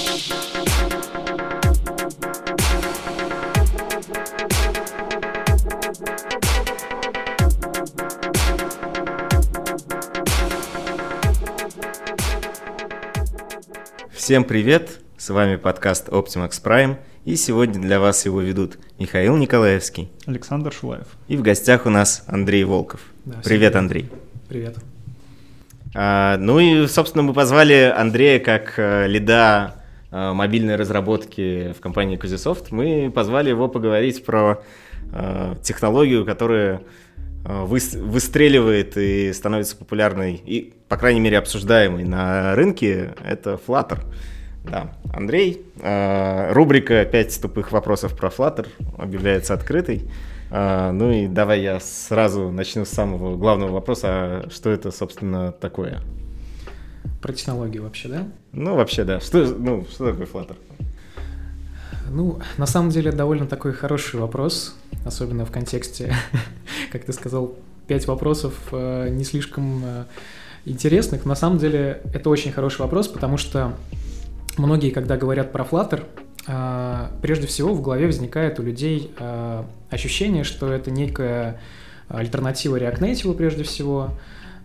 Всем привет! С вами подкаст Optimax Prime, и сегодня для вас его ведут Михаил Николаевский, Александр Шулаев. И в гостях у нас Андрей Волков. Да, привет, Андрей. Привет. А, ну и, собственно, мы позвали Андрея как э, лида мобильной разработки в компании Кузисофт. Мы позвали его поговорить про э, технологию, которая э, выстреливает и становится популярной, и, по крайней мере, обсуждаемой на рынке. Это Flutter. Да, Андрей, э, рубрика «5 тупых вопросов про Flutter» объявляется открытой. Ну и давай я сразу начну с самого главного вопроса. А что это, собственно, такое? Про технологию вообще, да? Ну, вообще, да. Что, ну, что такое Flutter? Ну, на самом деле, довольно такой хороший вопрос, особенно в контексте, как ты сказал, пять вопросов э, не слишком э, интересных. На самом деле, это очень хороший вопрос, потому что многие, когда говорят про Flutter, а, прежде всего в голове возникает у людей ощущение, что это некая альтернатива React Native прежде всего,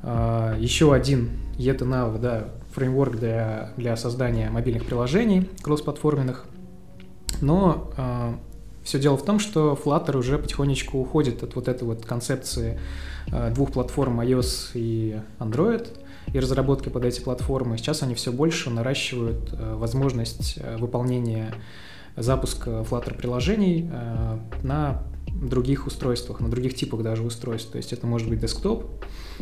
еще один ETNAV, да, фреймворк для, для создания мобильных приложений кроссплатформенных. Но все дело в том, что Flutter уже потихонечку уходит от вот этой вот концепции двух платформ iOS и Android – и разработки под эти платформы. Сейчас они все больше наращивают э, возможность э, выполнения запуска Flutter приложений э, на других устройствах, на других типах даже устройств. То есть это может быть десктоп,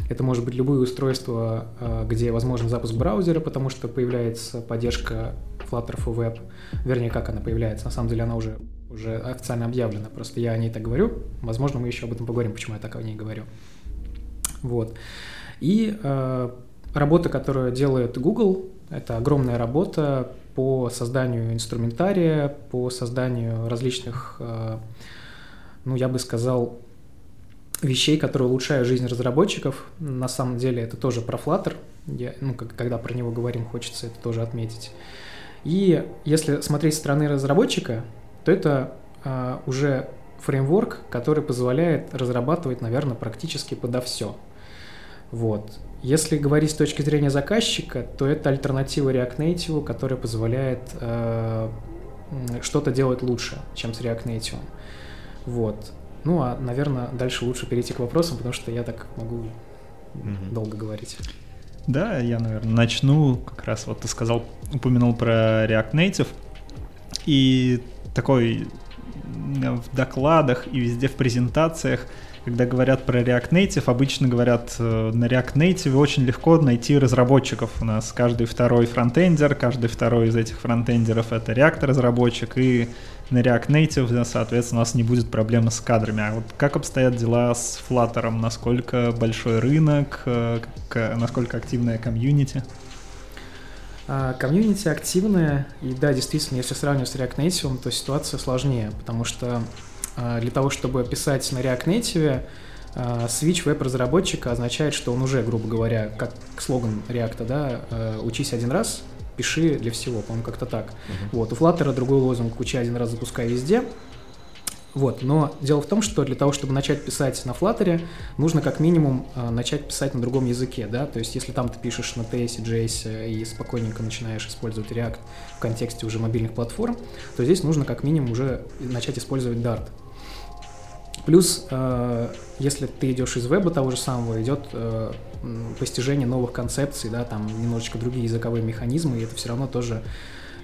это может быть любые устройства, где возможен запуск браузера, потому что появляется поддержка Flutter for Web. Вернее, как она появляется, на самом деле она уже, уже официально объявлена, просто я о ней так говорю. Возможно, мы еще об этом поговорим, почему я так о ней говорю. Вот. И Работа, которую делает Google, это огромная работа по созданию инструментария, по созданию различных, э, ну, я бы сказал, вещей, которые улучшают жизнь разработчиков. На самом деле это тоже про Flutter. Я, ну, когда про него говорим, хочется это тоже отметить. И если смотреть со стороны разработчика, то это э, уже фреймворк, который позволяет разрабатывать, наверное, практически подо все. Вот. Если говорить с точки зрения заказчика, то это альтернатива React Native, которая позволяет э, что-то делать лучше, чем с React Native. Вот. Ну, а, наверное, дальше лучше перейти к вопросам, потому что я так могу mm-hmm. долго говорить. Да, я, наверное, начну. Как раз вот ты сказал, упомянул про React Native. И такой в докладах и везде в презентациях – когда говорят про React Native, обычно говорят, э, на React Native очень легко найти разработчиков. У нас каждый второй фронтендер, каждый второй из этих фронтендеров это React разработчик, и на React Native, соответственно, у нас не будет проблемы с кадрами. А вот как обстоят дела с Flutter? Насколько большой рынок, э, насколько активная комьюнити? А, комьюнити активная, и да, действительно, если сравнивать с React Native, то ситуация сложнее, потому что а, для того, чтобы писать на React Native, а, switch веб-разработчика означает, что он уже, грубо говоря, как слоган React, да, а, учись один раз, пиши для всего, по-моему, как-то так. Uh-huh. Вот, у Flutter другой лозунг «учи один раз, запускай везде». Вот, но дело в том, что для того, чтобы начать писать на Flutter, нужно как минимум э, начать писать на другом языке, да, то есть если там ты пишешь на TS, JS и спокойненько начинаешь использовать React в контексте уже мобильных платформ, то здесь нужно как минимум уже начать использовать Dart. Плюс, э, если ты идешь из веба того же самого, идет э, постижение новых концепций, да, там немножечко другие языковые механизмы, и это все равно тоже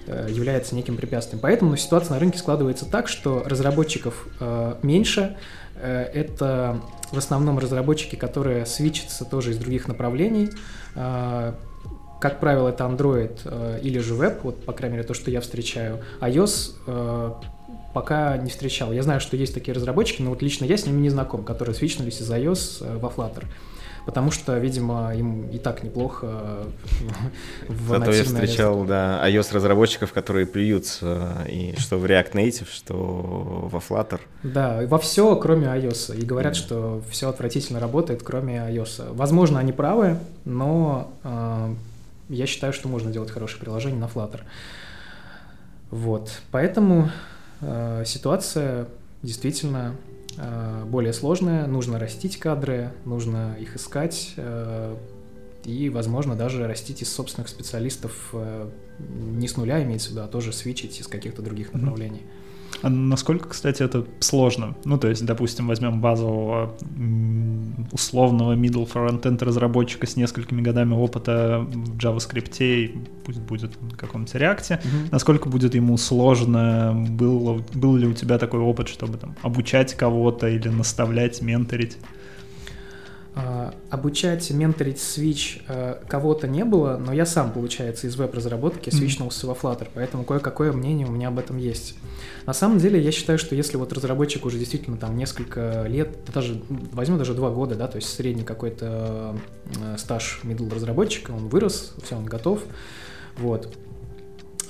э, является неким препятствием. Поэтому ситуация на рынке складывается так, что разработчиков меньше, это в основном разработчики, которые свичатся тоже из других направлений, как правило, это Android или же веб, вот, по крайней мере, то, что я встречаю. iOS пока не встречал. Я знаю, что есть такие разработчики, но вот лично я с ними не знаком, которые свичнулись из iOS э, во Flutter. Потому что, видимо, им и так неплохо в Зато я встречал, да, iOS-разработчиков, которые плюются э, и что в React Native, что во Flutter. Да, во все, кроме iOS. И говорят, что все отвратительно работает, кроме iOS. Возможно, они правы, но э, я считаю, что можно делать хорошее приложение на Flutter. Вот, поэтому э, ситуация действительно более сложная, нужно растить кадры, нужно их искать, э, и, возможно, даже растить из собственных специалистов э, не с нуля имеется в виду, а тоже свечить из каких-то других направлений. А насколько, кстати, это сложно? Ну, то есть, допустим, возьмем базового условного middle front-end разработчика с несколькими годами опыта в JavaScript, пусть будет в каком-то реакте. Mm-hmm. Насколько будет ему сложно? Был, был ли у тебя такой опыт, чтобы там обучать кого-то или наставлять, менторить? А, обучать, менторить Switch э, кого-то не было, но я сам, получается, из веб-разработки свичнулся mm-hmm. во Flutter, поэтому кое-какое мнение у меня об этом есть. На самом деле, я считаю, что если вот разработчик уже действительно там несколько лет, даже возьму даже два года, да, то есть средний какой-то э, стаж middle разработчика, он вырос, все, он готов, вот.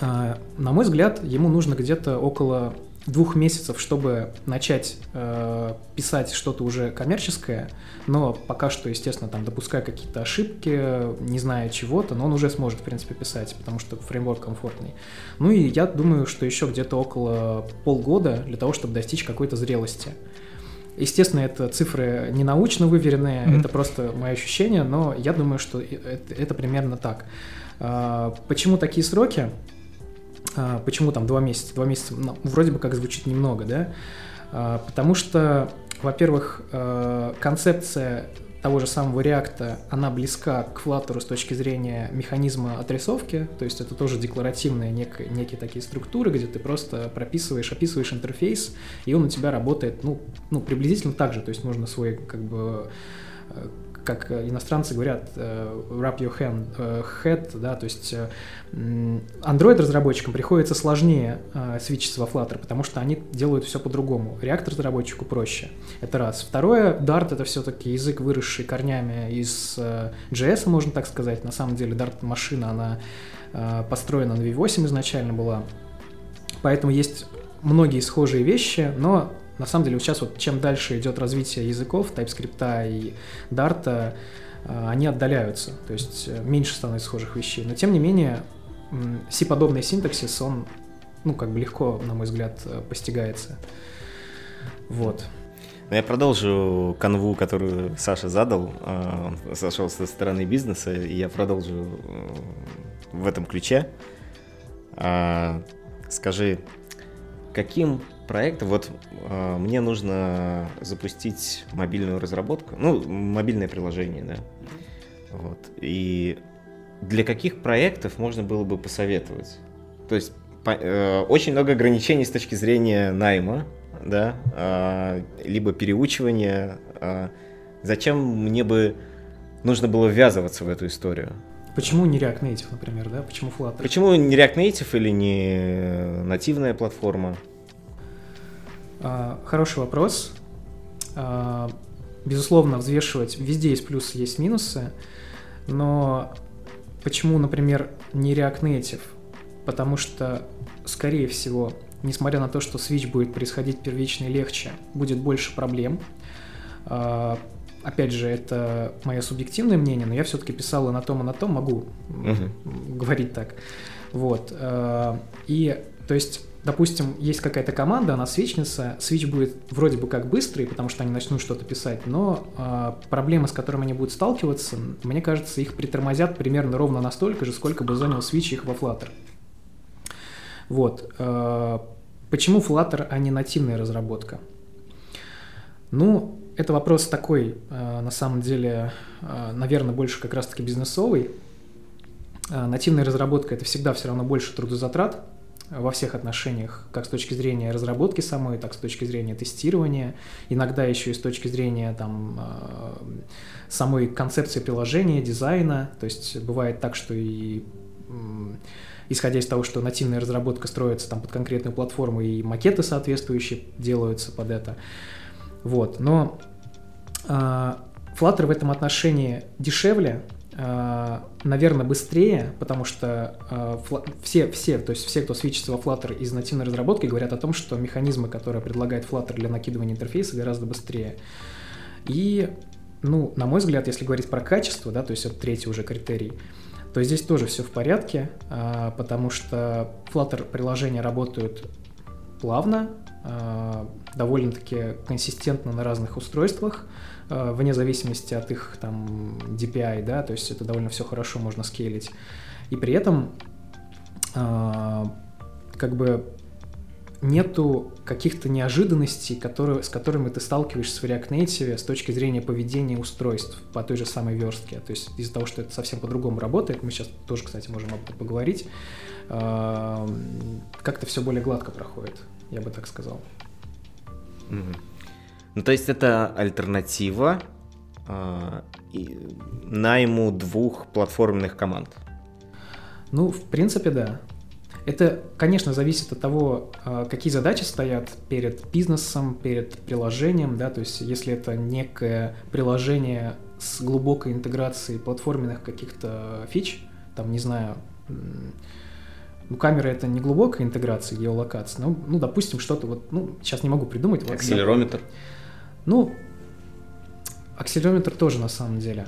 А, на мой взгляд, ему нужно где-то около двух месяцев, чтобы начать э, писать что-то уже коммерческое, но пока что, естественно, там допуская какие-то ошибки, не зная чего-то, но он уже сможет, в принципе, писать, потому что фреймворк комфортный. Ну и я думаю, что еще где-то около полгода для того, чтобы достичь какой-то зрелости. Естественно, это цифры не научно выверенные, mm-hmm. это просто мои ощущения, но я думаю, что это, это примерно так. А, почему такие сроки? А, почему там два месяца? Два месяца, ну, вроде бы как звучит немного, да? А, потому что, во-первых, а, концепция того же самого реакта, она близка к Flutter с точки зрения механизма отрисовки, то есть это тоже декларативные нек- некие такие структуры, где ты просто прописываешь, описываешь интерфейс, и он у тебя работает, ну, ну приблизительно так же, то есть можно свой как бы как иностранцы говорят, э, wrap your hand, э, head, да, то есть Android-разработчикам приходится сложнее э, свечиться во Flutter, потому что они делают все по-другому. React-разработчику проще. Это раз. Второе, Dart — это все-таки язык, выросший корнями из JS, можно так сказать. На самом деле Dart-машина, она построена на V8 изначально была. Поэтому есть многие схожие вещи, но на самом деле, вот сейчас вот чем дальше идет развитие языков, TypeScript и Dart, э, они отдаляются, то есть э, меньше становится схожих вещей. Но тем не менее, C-подобный синтаксис, он, ну, как бы легко, на мой взгляд, э, постигается. Вот. Ну, я продолжу канву, которую Саша задал. Он сошел со стороны бизнеса, и я продолжу в этом ключе. Скажи, каким проекта. Вот э, мне нужно запустить мобильную разработку, ну, мобильное приложение, да. Вот. И для каких проектов можно было бы посоветовать? То есть по, э, очень много ограничений с точки зрения найма, да, э, либо переучивания. Э, зачем мне бы нужно было ввязываться в эту историю? Почему не React Native, например, да? Почему Flutter? Почему не React Native или не нативная платформа? А, хороший вопрос. А, безусловно, взвешивать везде есть плюсы, есть минусы, но почему, например, не React Native? Потому что, скорее всего, несмотря на то, что Switch будет происходить первично и легче, будет больше проблем. А, опять же, это мое субъективное мнение, но я все-таки писал и на том, и на том, могу uh-huh. говорить так. Вот. И, то есть, допустим, есть какая-то команда, она свечница, свич будет вроде бы как быстрый, потому что они начнут что-то писать, но э, проблемы, с которыми они будут сталкиваться, мне кажется, их притормозят примерно ровно настолько же, сколько бы занял свич их во Flutter. Вот. Э, почему Flutter, а не нативная разработка? Ну, это вопрос такой, э, на самом деле, э, наверное, больше как раз-таки бизнесовый. Э, нативная разработка — это всегда все равно больше трудозатрат, во всех отношениях, как с точки зрения разработки самой, так с точки зрения тестирования, иногда еще и с точки зрения там, э, самой концепции приложения, дизайна. То есть бывает так, что и исходя из того, что нативная разработка строится там под конкретную платформу, и макеты соответствующие делаются под это. Вот. Но э, Flutter в этом отношении дешевле, наверное, быстрее, потому что э, все, все, то есть все, кто свечится во Flutter из нативной разработки, говорят о том, что механизмы, которые предлагает Flutter для накидывания интерфейса, гораздо быстрее. И, ну, на мой взгляд, если говорить про качество, да, то есть это третий уже критерий, то здесь тоже все в порядке, а, потому что Flutter приложения работают плавно, довольно-таки консистентно на разных устройствах, вне зависимости от их там DPI, да, то есть это довольно все хорошо можно скейлить. И при этом как бы нету каких-то неожиданностей, которые, с которыми ты сталкиваешься в React Native с точки зрения поведения устройств по той же самой верстке. То есть из-за того, что это совсем по-другому работает, мы сейчас тоже, кстати, можем об этом поговорить, как-то все более гладко проходит, я бы так сказал. Ну, то есть это альтернатива э, найму двух платформенных команд? Ну, в принципе, да. Это, конечно, зависит от того, а, какие задачи стоят перед бизнесом, перед приложением, да, то есть если это некое приложение с глубокой интеграцией платформенных каких-то фич, там, не знаю, ну, камера это не глубокая интеграция геолокации, но, ну, допустим, что-то вот, ну, сейчас не могу придумать. Акселерометр? Ну, акселерометр тоже на самом деле.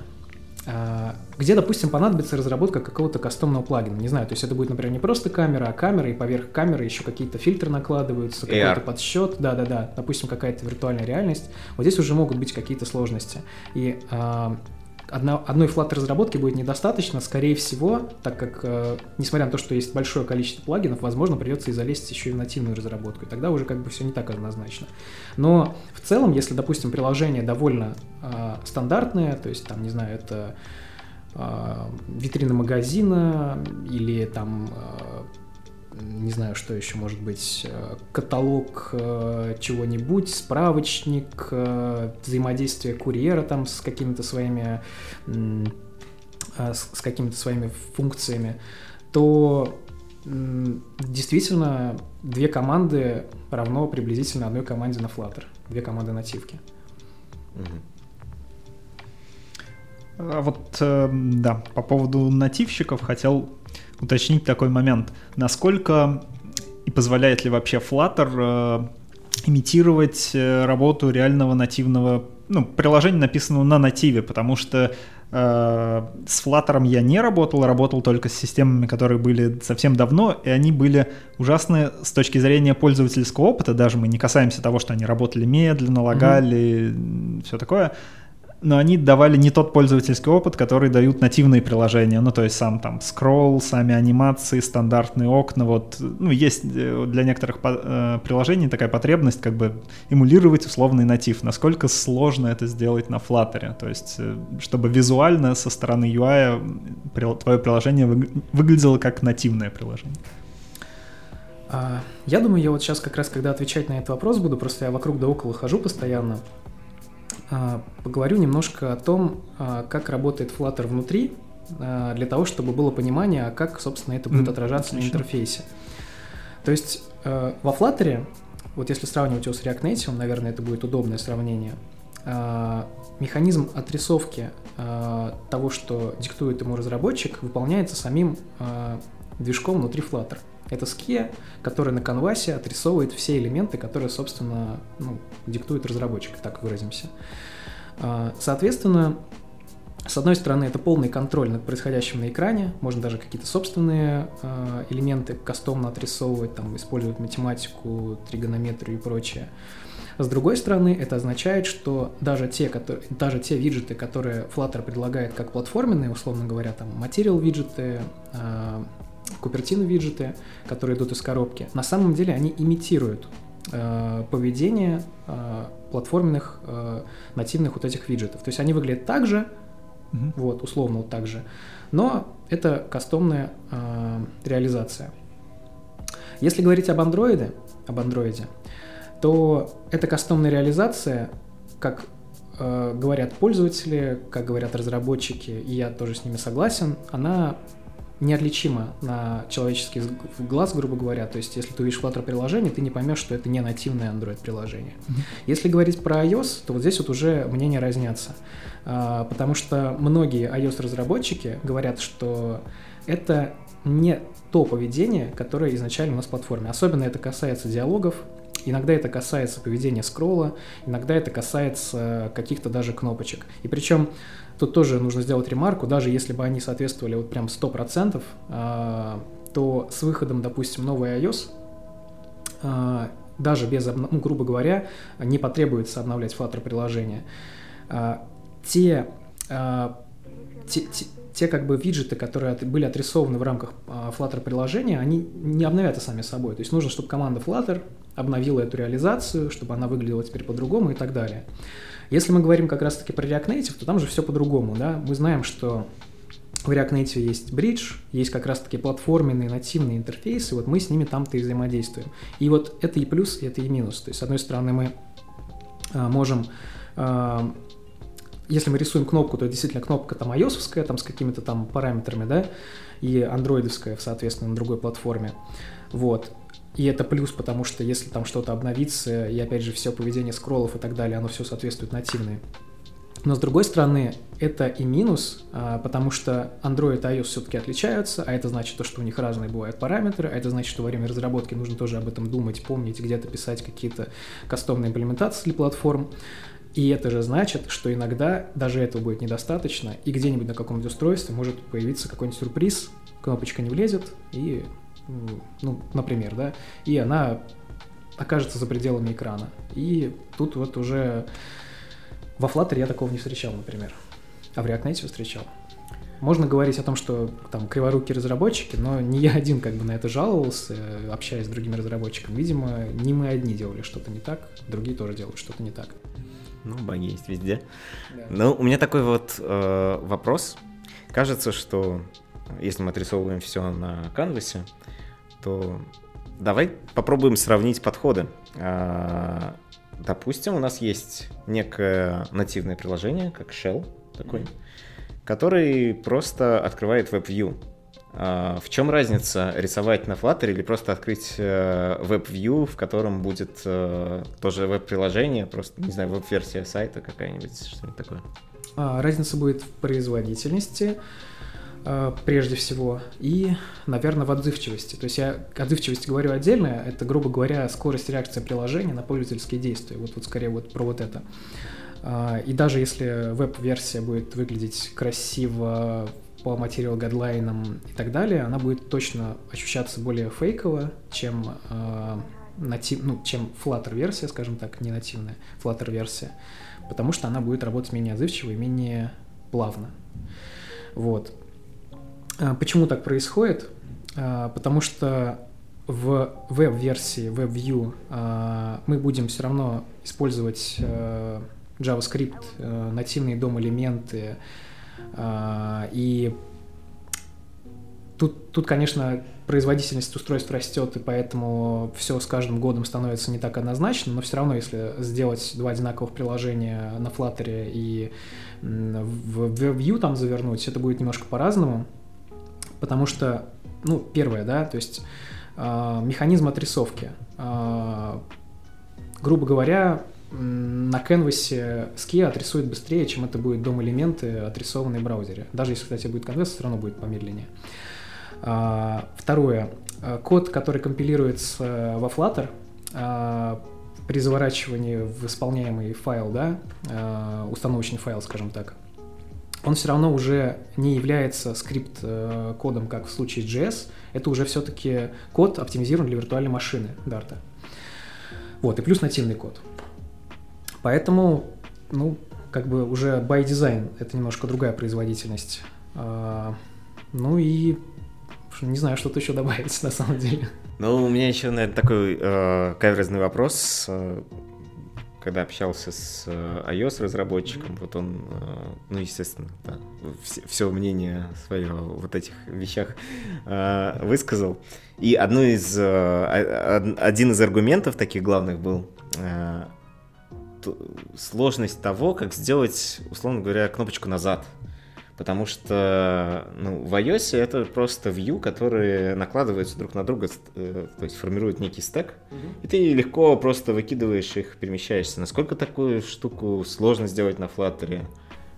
А, где, допустим, понадобится разработка какого-то кастомного плагина. Не знаю, то есть это будет, например, не просто камера, а камера, и поверх камеры еще какие-то фильтры накладываются, какой-то подсчет, да-да-да, допустим, какая-то виртуальная реальность. Вот здесь уже могут быть какие-то сложности. И а, одно, одной Flutter разработки будет недостаточно, скорее всего, так как, э, несмотря на то, что есть большое количество плагинов, возможно, придется и залезть еще и в нативную разработку, и тогда уже как бы все не так однозначно. Но в целом, если, допустим, приложение довольно э, стандартное, то есть, там, не знаю, это э, витрина магазина или там э, не знаю, что еще может быть, э, каталог э, чего-нибудь, справочник, э, взаимодействие курьера там с какими-то своими с какими-то своими функциями, то действительно две команды равно приблизительно одной команде на Flutter, две команды нативки. А вот, да, по поводу нативщиков хотел уточнить такой момент. Насколько и позволяет ли вообще Flutter э, имитировать э, работу реального нативного, ну, приложения, написанного на нативе, потому что э, с Flutter я не работал, работал только с системами, которые были совсем давно, и они были ужасны с точки зрения пользовательского опыта, даже мы не касаемся того, что они работали медленно, лагали, mm-hmm. все такое, но они давали не тот пользовательский опыт, который дают нативные приложения. Ну, то есть сам там скролл, сами анимации, стандартные окна. Вот, ну, есть э, для некоторых э, приложений такая потребность как бы эмулировать условный натив. Насколько сложно это сделать на Flutter? То есть, э, чтобы визуально со стороны UI твое приложение выглядело как нативное приложение. А, я думаю, я вот сейчас как раз, когда отвечать на этот вопрос буду, просто я вокруг да около хожу постоянно, поговорю немножко о том, а, как работает Flutter внутри, а, для того, чтобы было понимание, как, собственно, это будет отражаться Отлично. на интерфейсе. То есть во Flutter, вот если сравнивать его с React Native, наверное, это будет удобное сравнение, механизм отрисовки того, что диктует ему разработчик, выполняется самим движком внутри Flutter. Это ске, который на канвасе отрисовывает все элементы, которые, собственно, ну, диктует разработчик, так выразимся. А, соответственно, с одной стороны, это полный контроль над происходящим на экране, можно даже какие-то собственные э, элементы кастомно отрисовывать, там, использовать математику, тригонометрию и прочее. С другой стороны, это означает, что даже те, которые, даже те виджеты, которые Flutter предлагает как платформенные, условно говоря, там, материал виджеты, э, Купертино виджеты, которые идут из коробки, на самом деле они имитируют э, поведение э, платформенных э, нативных вот этих виджетов. То есть они выглядят так же, mm-hmm. вот, условно вот так же, но это кастомная э, реализация. Если говорить об андроиде, об андроиде, то эта кастомная реализация, как э, говорят пользователи, как говорят разработчики, и я тоже с ними согласен, она неотличимо на человеческий глаз, грубо говоря. То есть, если ты увидишь Flutter приложение, ты не поймешь, что это не нативное Android приложение. Mm-hmm. Если говорить про iOS, то вот здесь вот уже мнения разнятся. А, потому что многие iOS-разработчики говорят, что это не то поведение, которое изначально у нас в платформе. Особенно это касается диалогов, Иногда это касается поведения скролла, иногда это касается каких-то даже кнопочек. И причем тут тоже нужно сделать ремарку, даже если бы они соответствовали вот прям 100%, а, то с выходом, допустим, новой iOS, а, даже без, ну, грубо говоря, не потребуется обновлять Flutter приложение. А, те, те, те те как бы виджеты, которые были отрисованы в рамках Flutter приложения, они не обновятся сами собой. То есть нужно, чтобы команда Flutter обновила эту реализацию, чтобы она выглядела теперь по-другому и так далее. Если мы говорим как раз-таки про React Native, то там же все по-другому, да. Мы знаем, что в React Native есть бридж, есть как раз-таки платформенные нативные интерфейсы, вот мы с ними там-то и взаимодействуем. И вот это и плюс, и это и минус. То есть, с одной стороны, мы а, можем а, если мы рисуем кнопку, то действительно кнопка там ios там с какими-то там параметрами, да, и андроидовская, соответственно, на другой платформе. Вот. И это плюс, потому что если там что-то обновится, и опять же все поведение скроллов и так далее, оно все соответствует нативной. Но с другой стороны, это и минус, а, потому что Android и iOS все-таки отличаются, а это значит то, что у них разные бывают параметры, а это значит, что во время разработки нужно тоже об этом думать, помнить, где-то писать какие-то кастомные имплементации для платформ. И это же значит, что иногда даже этого будет недостаточно, и где-нибудь на каком-нибудь устройстве может появиться какой-нибудь сюрприз, кнопочка не влезет, и, ну, например, да, и она окажется за пределами экрана. И тут вот уже во Flutter я такого не встречал, например, а в React Native встречал. Можно говорить о том, что там криворукие разработчики, но не я один как бы на это жаловался, общаясь с другими разработчиками. Видимо, не мы одни делали что-то не так, другие тоже делают что-то не так. Ну, баги есть везде. Да. Ну, у меня такой вот э, вопрос. Кажется, что если мы отрисовываем все на канвасе, то давай попробуем сравнить подходы. А, допустим, у нас есть некое нативное приложение, как Shell такой, mm-hmm. который просто открывает WebView. А, в чем разница рисовать на Flutter или просто открыть э, веб-вью, в котором будет э, тоже веб-приложение, просто, не знаю, веб-версия сайта какая-нибудь, что-нибудь такое? А, разница будет в производительности, э, прежде всего, и, наверное, в отзывчивости. То есть я отзывчивости говорю отдельно, это, грубо говоря, скорость реакции приложения на пользовательские действия. Вот, вот скорее вот про вот это. А, и даже если веб-версия будет выглядеть красиво по материал гадлайнам и так далее, она будет точно ощущаться более фейково, чем э, натив, ну, чем Flutter версия, скажем так, не нативная Flutter версия, потому что она будет работать менее отзывчиво и менее плавно. Вот. А почему так происходит? А, потому что в веб-версии, WebView а, мы будем все равно использовать JavaScript, нативные дом-элементы, и тут, тут, конечно, производительность устройств растет, и поэтому все с каждым годом становится не так однозначно, но все равно, если сделать два одинаковых приложения на Flutter и в WebView там завернуть, это будет немножко по-разному, потому что, ну, первое, да, то есть э, механизм отрисовки. Э, грубо говоря, на canvas е Skia отрисует быстрее, чем это будет DOM-элементы, отрисованные в браузере. Даже если, кстати, будет canvas, все равно будет помедленнее. А, второе. Код, который компилируется во Flutter, при заворачивании в исполняемый файл, да, установочный файл, скажем так, он все равно уже не является скрипт-кодом, как в случае JS. Это уже все-таки код оптимизирован для виртуальной машины Dart. Вот, и плюс нативный код. Поэтому, ну, как бы уже by design это немножко другая производительность. А, ну и не знаю, что-то еще добавить на самом деле. Ну, у меня еще, наверное, такой э, каверзный вопрос. Когда общался с э, iOS-разработчиком, вот он, э, ну, естественно, да, все, все мнение свое вот этих вещах э, высказал. И одно из, э, один из аргументов таких главных был э, сложность того, как сделать, условно говоря, кнопочку назад. Потому что ну, в iOS это просто view, которые накладываются друг на друга, э, то есть формируют некий стек, mm-hmm. и ты легко просто выкидываешь их, перемещаешься. Насколько такую штуку сложно сделать на Flutter?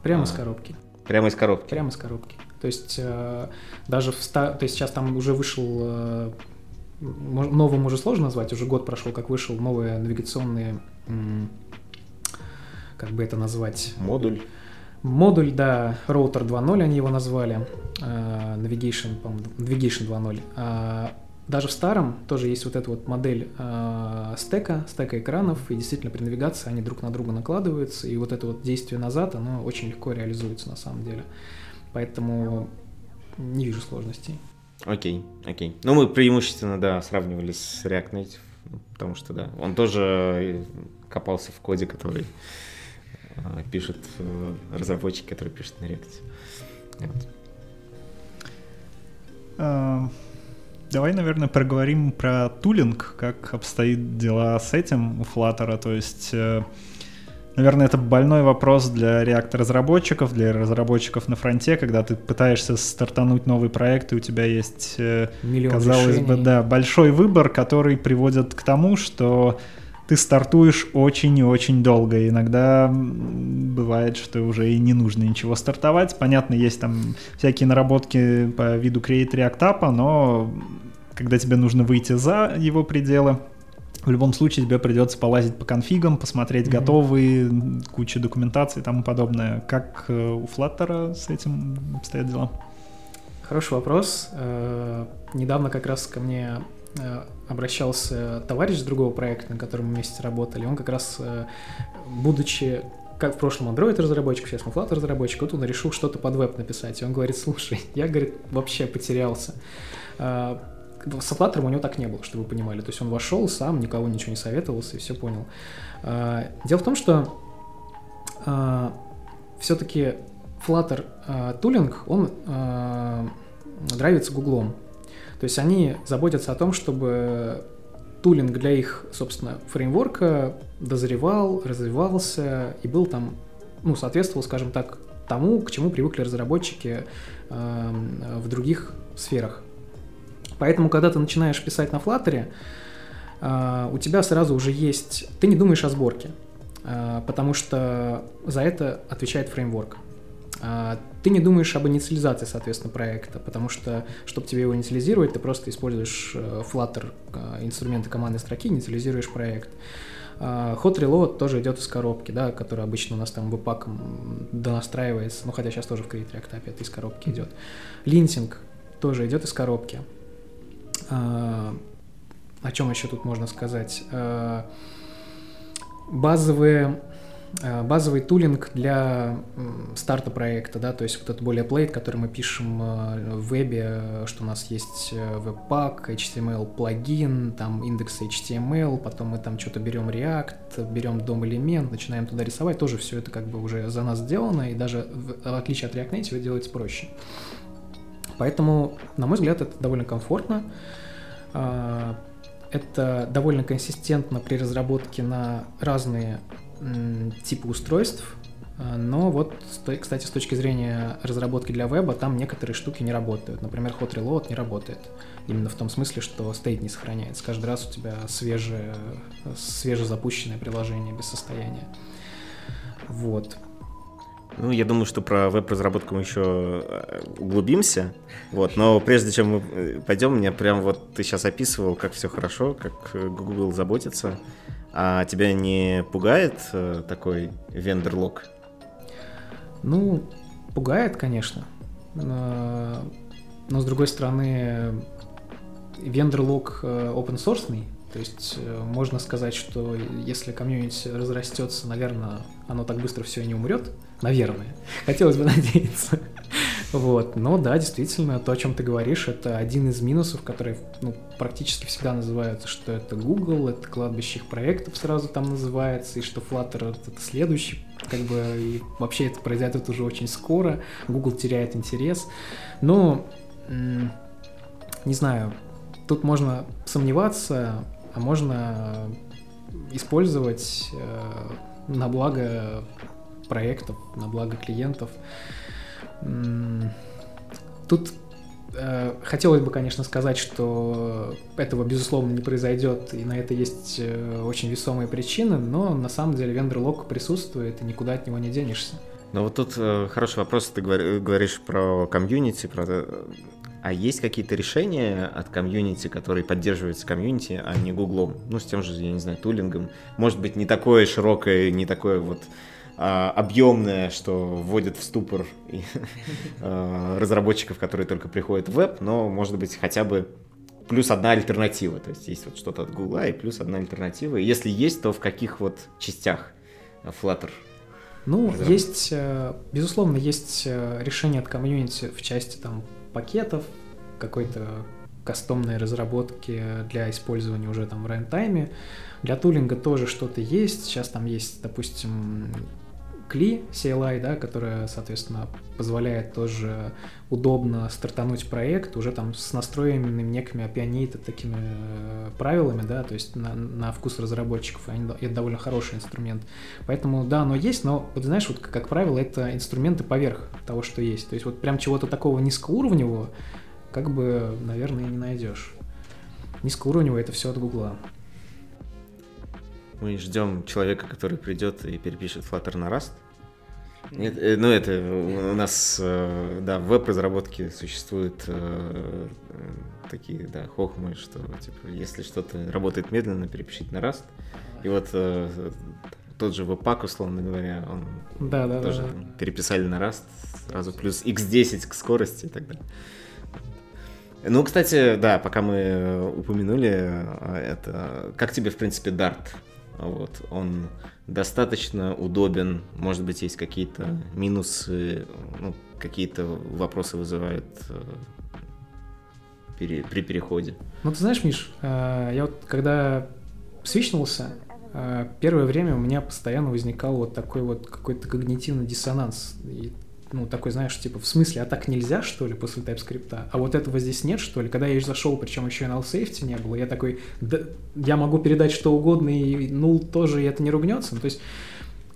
Прямо а, с коробки. Прямо из коробки? Прямо с коробки. То есть э, даже в ста... то есть сейчас там уже вышел э, новым уже сложно назвать, уже год прошел, как вышел новые навигационные, как бы это назвать? Модуль. Модуль, да, роутер 2.0 они его назвали, э, Navigation, по-моему, Navigation 2.0. А даже в старом тоже есть вот эта вот модель э, стека, стека экранов, и действительно при навигации они друг на друга накладываются, и вот это вот действие назад, оно очень легко реализуется на самом деле. Поэтому не вижу сложностей. Окей, окей. Ну, мы преимущественно, да, сравнивали с React Native, потому что, да, он тоже копался в коде, который э, пишет э, разработчик, который пишет на React. Вот. Uh... Давай, наверное, проговорим про тулинг, как обстоит дела с этим у Flutter. То есть, э, наверное, это больной вопрос для React-разработчиков, для разработчиков на фронте, когда ты пытаешься стартануть новый проект, и у тебя есть, э, Миллион казалось решений. бы, да, большой выбор, который приводит к тому, что ты стартуешь очень и очень долго. И иногда бывает, что уже и не нужно ничего стартовать. Понятно, есть там всякие наработки по виду Create React App, но когда тебе нужно выйти за его пределы, в любом случае тебе придется полазить по конфигам, посмотреть mm-hmm. готовые, куча документации и тому подобное. Как э, у Flutter с этим обстоят дела? Хороший вопрос. Э, недавно как раз ко мне обращался товарищ с другого проекта, на котором мы вместе работали. Он как раз, будучи как в прошлом Android разработчик, сейчас Flutter разработчик, вот он решил что-то под веб написать. И он говорит, слушай, я, говорит, вообще потерялся с Flutter у него так не было, чтобы вы понимали. То есть он вошел сам, никого ничего не советовался и все понял. Дело в том, что все-таки Flutter тулинг, он драйвится Гуглом. То есть они заботятся о том, чтобы тулинг для их, собственно, фреймворка дозревал, развивался и был там, ну, соответствовал, скажем так, тому, к чему привыкли разработчики э, в других сферах. Поэтому, когда ты начинаешь писать на Flutter, а, у тебя сразу уже есть... Ты не думаешь о сборке, а, потому что за это отвечает фреймворк. А, ты не думаешь об инициализации, соответственно, проекта, потому что, чтобы тебе его инициализировать, ты просто используешь э, Flutter инструменты командной строки, инициализируешь проект. Hot Reload тоже идет из коробки, да, который обычно у нас там веб-паком донастраивается, ну хотя сейчас тоже в Create React API это из коробки идет. Линтинг тоже идет из коробки. А, о чем еще тут можно сказать? А, базовые а, базовый тулинг для старта проекта, да, то есть вот этот более плейт, который мы пишем в вебе, что у нас есть веб-пак, HTML плагин, там индекс HTML, потом мы там что-то берем React, берем дом элемент, начинаем туда рисовать, тоже все это как бы уже за нас сделано, и даже в отличие от React Native делается проще. Поэтому, на мой взгляд, это довольно комфортно. Это довольно консистентно при разработке на разные типы устройств, а, но вот, кстати, с точки зрения разработки для веба, там некоторые штуки не работают. Например, Hot Reload не работает. Именно в том смысле, что стейт не сохраняется. Каждый раз у тебя свежее, свежезапущенное приложение без состояния. Вот. Ну, я думаю, что про веб-разработку мы еще э, углубимся. Вот, но прежде чем мы э, пойдем, мне прям вот ты сейчас описывал, как все хорошо, как э, Google заботится. А тебя не пугает такой вендор-лог? Ну, пугает, конечно. Но, но с другой стороны, вендор-лог open source, то есть можно сказать, что если комьюнити разрастется, наверное, оно так быстро все и не умрет. Наверное. Хотелось бы надеяться. Вот. Но да, действительно, то, о чем ты говоришь, это один из минусов, которые ну, практически всегда называются, что это Google, это кладбище их проектов сразу там называется, и что Flutter это следующий, как бы, и вообще это произойдет уже очень скоро, Google теряет интерес. Но, не знаю, тут можно сомневаться, а можно использовать э, на благо проектов, на благо клиентов. Тут э, хотелось бы, конечно, сказать, что этого, безусловно, не произойдет, и на это есть э, очень весомые причины, но на самом деле вендор-лог присутствует, и никуда от него не денешься. Ну вот тут э, хороший вопрос, ты говоришь про комьюнити, про а есть какие-то решения от комьюнити, которые поддерживаются комьюнити, а не гуглом? Ну, с тем же, я не знаю, тулингом. Может быть, не такое широкое, не такое вот а, объемное, что вводит в ступор а, разработчиков, которые только приходят в веб, но, может быть, хотя бы плюс одна альтернатива. То есть есть вот что-то от Гугла и плюс одна альтернатива. И если есть, то в каких вот частях Flutter? Ну, есть, э, безусловно, есть э, решение от комьюнити в части там пакетов, какой-то кастомной разработки для использования уже там в рантайме. Для тулинга тоже что-то есть. Сейчас там есть, допустим, CLI, CLI, да, которая, соответственно, позволяет тоже удобно стартануть проект уже там с настроенными некими API такими э, правилами, да, то есть на, на вкус разработчиков. Они, это довольно хороший инструмент. Поэтому, да, оно есть, но, вот знаешь, вот как правило, это инструменты поверх того, что есть. То есть вот прям чего-то такого низкоуровневого, как бы, наверное, не найдешь. Низкоуровневое это все от Гугла. Мы ждем человека, который придет и перепишет Flutter на Rust. Нет, э, ну это у нас, э, да, в веб-разработке существуют э, такие, да, хохмы, что, типа, если что-то работает медленно, перепишите на Rust. И вот тот же веб-пак, условно говоря, он да, да, тоже да. переписали на Rust, сразу плюс x10 к скорости и так далее. Ну, кстати, да, пока мы упомянули это, как тебе, в принципе, Dart? Вот, он достаточно удобен, может быть, есть какие-то минусы, ну, какие-то вопросы вызывает э, при переходе. Ну, ты знаешь, Миш, э, я вот когда свичнулся, э, первое время у меня постоянно возникал вот такой вот какой-то когнитивный диссонанс. И ну, такой, знаешь, типа, в смысле, а так нельзя, что ли, после TypeScript? А вот этого здесь нет, что ли? Когда я зашел, причем еще и на safety не было, я такой, да, я могу передать что угодно, и нул тоже, и это не ругнется. Ну, то есть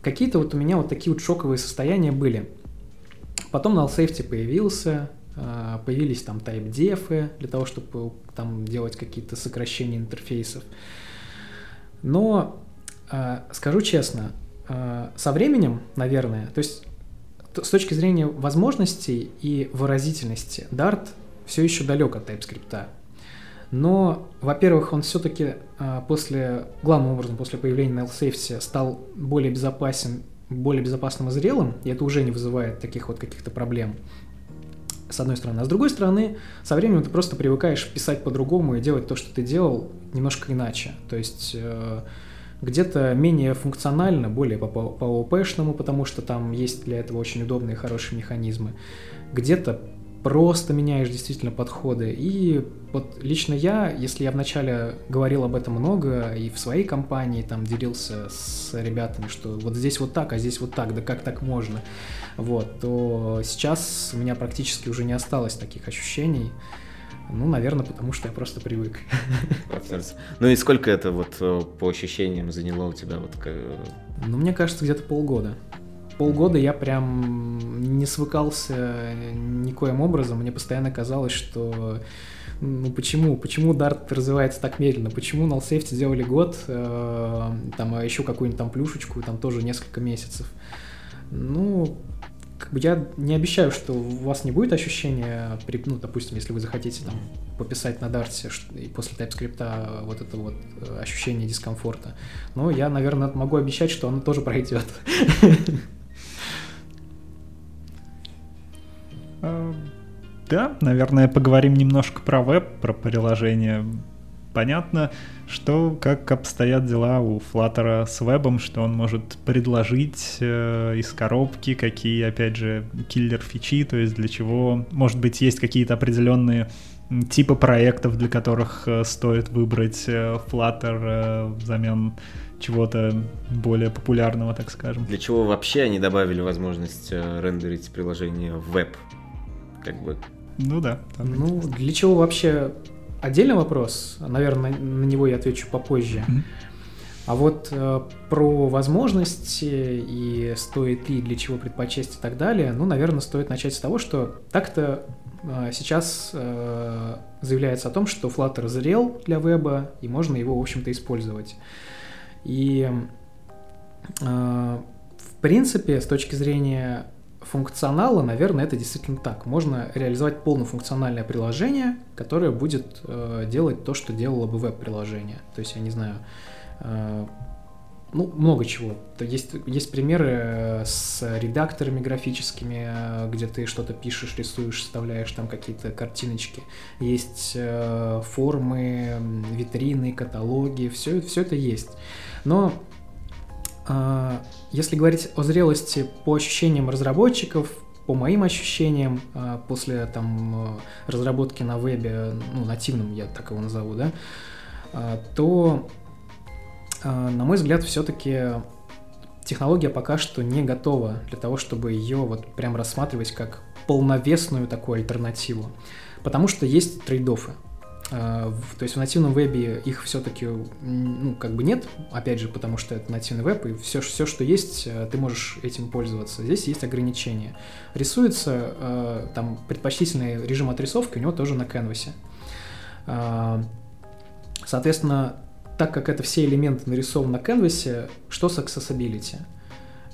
какие-то вот у меня вот такие вот шоковые состояния были. Потом на safety появился, а, появились там type для того, чтобы там делать какие-то сокращения интерфейсов. Но а, скажу честно, а, со временем, наверное, то есть с точки зрения возможностей и выразительности, Dart все еще далек от TypeScript. Но, во-первых, он все-таки а, после, главным образом, после появления на LSafety стал более безопасен, более безопасным и зрелым, и это уже не вызывает таких вот каких-то проблем с одной стороны. А с другой стороны, со временем ты просто привыкаешь писать по-другому и делать то, что ты делал, немножко иначе. То есть э, где-то менее функционально, более по, по, по ОПшному, потому что там есть для этого очень удобные хорошие механизмы. Где-то просто меняешь действительно подходы. И вот лично я, если я вначале говорил об этом много и в своей компании там делился с ребятами, что вот здесь вот так, а здесь вот так, да как так можно, вот, то сейчас у меня практически уже не осталось таких ощущений. Ну, наверное, потому что я просто привык. Ну и сколько это вот э, по ощущениям заняло у тебя? Вот, ну, мне кажется, где-то полгода. Полгода я прям не свыкался никоим образом. Мне постоянно казалось, что ну почему? Почему Dart развивается так медленно? Почему на Safety сделали год, э, там, а еще какую-нибудь там плюшечку, там тоже несколько месяцев? Ну, как бы я не обещаю, что у вас не будет ощущения, при, ну, допустим, если вы захотите там пописать на дарте и после TypeScript вот это вот э, ощущение дискомфорта. Но я, наверное, могу обещать, что оно тоже пройдет. А, да, наверное, поговорим немножко про веб, про приложение понятно, что как обстоят дела у Flutter с вебом, что он может предложить э, из коробки, какие, опять же, киллер-фичи, то есть для чего, может быть, есть какие-то определенные типы проектов, для которых э, стоит выбрать э, Flutter э, взамен чего-то более популярного, так скажем. Для чего вообще они добавили возможность э, рендерить приложение в веб? Как бы. Ну да. Ну, для чего вообще отдельный вопрос, наверное, на него я отвечу попозже. Mm-hmm. А вот э, про возможности и стоит ли, для чего предпочесть и так далее, ну, наверное, стоит начать с того, что так-то э, сейчас э, заявляется о том, что Flutter зрел для веба, и можно его, в общем-то, использовать. И, э, в принципе, с точки зрения функционала, наверное, это действительно так. Можно реализовать полнофункциональное приложение, которое будет э, делать то, что делало бы веб-приложение. То есть, я не знаю, э, ну, много чего. Есть, есть примеры э, с редакторами графическими, э, где ты что-то пишешь, рисуешь, вставляешь там какие-то картиночки. Есть э, формы, витрины, каталоги, все, все это есть. Но если говорить о зрелости по ощущениям разработчиков, по моим ощущениям, э, после там разработки на вебе, ну, нативном я так его назову, да, э, то а, на мой взгляд, все-таки технология пока что не готова для того, чтобы ее вот прям рассматривать как полновесную такую альтернативу. Потому что есть трейдофы. А, то есть в нативном вебе их все-таки ну, как бы нет, опять же, потому что это нативный веб, и все, все, что есть, э, ты можешь этим пользоваться. Здесь есть ограничения. Рисуется э, там предпочтительный режим отрисовки у него тоже на canvas е. А, соответственно, так как это все элементы нарисованы на canvas е, что с accessibility?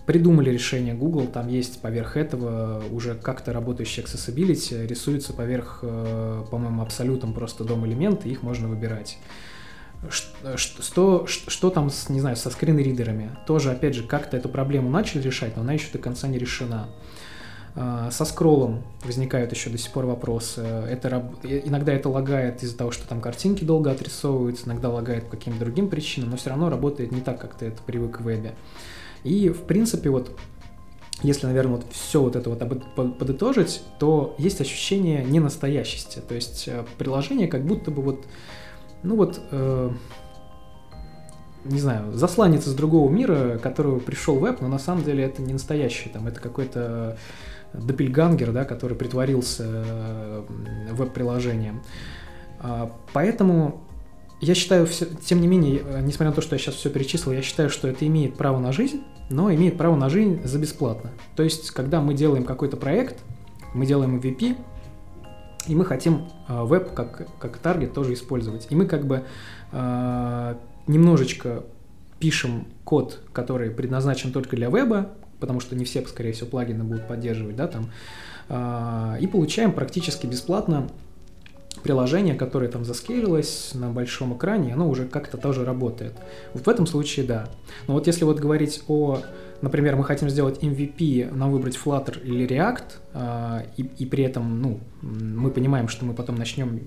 Придумали решение Google, там есть поверх этого уже как-то работающий accessibility, рисуется поверх, э, по-моему, абсолютом просто DOM элементы, их можно выбирать. Что, что, что там, с, не знаю, со screen reader ами? Тоже, опять же, как-то эту проблему начали решать, но она еще до конца не решена. А, со скроллом возникают еще до сих пор вопросы. Это, иногда это лагает из-за того, что там картинки долго отрисовываются, иногда лагает по каким-то другим причинам, но все равно работает не так, как ты это привык в вебе. И, в принципе, вот если, наверное, вот все вот это вот подытожить, то есть ощущение ненастоящести. То есть э, приложение как будто бы вот, ну вот, э, не знаю, засланец из другого мира, которого пришел веб, но на самом деле это не настоящий, там, это какой-то допельгангер, да, который притворился э, веб-приложением. А, поэтому я считаю, все, тем не менее, несмотря на то, что я сейчас все перечислил, я считаю, что это имеет право на жизнь, но имеет право на жизнь за бесплатно. То есть, когда мы делаем какой-то проект, мы делаем MVP, и мы хотим э, веб как, как таргет тоже использовать. И мы как бы э, немножечко пишем код, который предназначен только для веба, потому что не все, скорее всего, плагины будут поддерживать, да, там, а, и получаем практически бесплатно приложение, которое там заскейлилось на большом экране, оно уже как-то тоже работает. Вот в этом случае да. Но вот если вот говорить о например, мы хотим сделать MVP, нам выбрать Flutter или React, а, и, и при этом, ну, мы понимаем, что мы потом начнем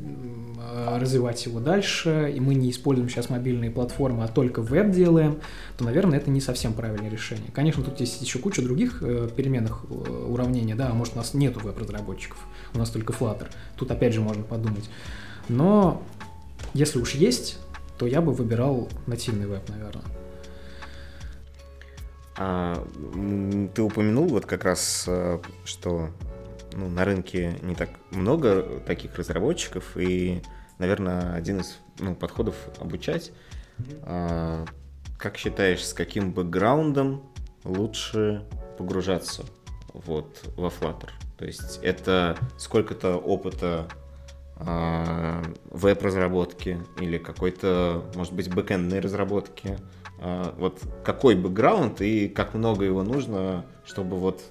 а, развивать его дальше, и мы не используем сейчас мобильные платформы, а только веб делаем, то, наверное, это не совсем правильное решение. Конечно, тут есть еще куча других э, переменных э, уравнений, да, может, у нас нету веб-разработчиков, у нас только Flutter. Тут, опять же, можно подумать. Но если уж есть, то я бы выбирал нативный веб, наверное. А, ты упомянул вот как раз, э, что ну, на рынке не так много таких разработчиков, и, наверное, один из ну, подходов обучать. А, как считаешь, с каким бэкграундом лучше погружаться вот, во Flutter? То есть это сколько-то опыта а, веб-разработки или какой-то, может быть, бэкэндной разработки, а, вот какой бэкграунд и как много его нужно, чтобы вот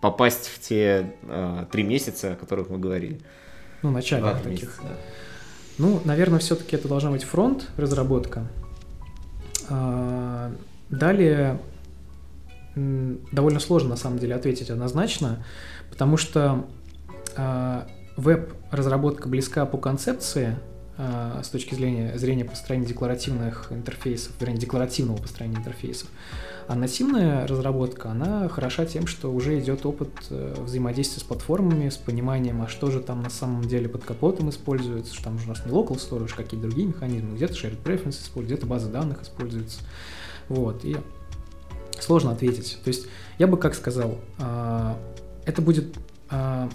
попасть в те а, три месяца, о которых мы говорили. Ну, начальных таких. Месяца, да. Ну, наверное, все-таки это должна быть фронт разработка. А, далее довольно сложно на самом деле ответить однозначно, потому что веб-разработка близка по концепции, а, с точки зрения, зрения построения декларативных интерфейсов, вернее, декларативного построения интерфейсов. А нативная разработка, она хороша тем, что уже идет опыт э, взаимодействия с платформами, с пониманием, а что же там на самом деле под капотом используется, что там у нас не local storage, какие-то другие механизмы, где-то shared preference используется, где-то базы данных используется. Вот, и сложно ответить. То есть я бы как сказал, а, это будет а,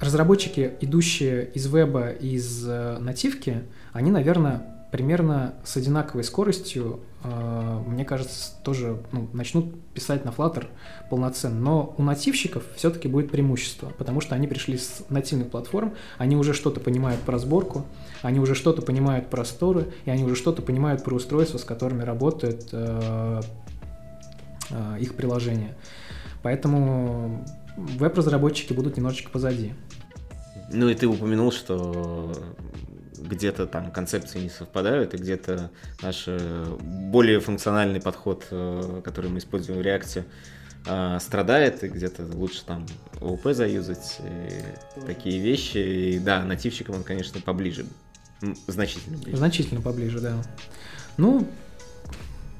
разработчики, идущие из веба, из э, нативки, они, наверное, примерно с одинаковой скоростью, э, мне кажется, тоже ну, начнут писать на Flutter полноценно. Но у нативщиков все-таки будет преимущество, потому что они пришли с нативных платформ, они уже что-то понимают про сборку, они уже что-то понимают про сторы, и они уже что-то понимают про устройства, с которыми работает э, их приложение. Поэтому веб-разработчики будут немножечко позади. Ну и ты упомянул, что где-то там концепции не совпадают, и где-то наш э, более функциональный подход, э, который мы используем в React, э, страдает, и где-то лучше там ООП заюзать, и такие вещи. И да, нативщикам он, конечно, поближе, значительно ближе. Значительно поближе, да. Ну,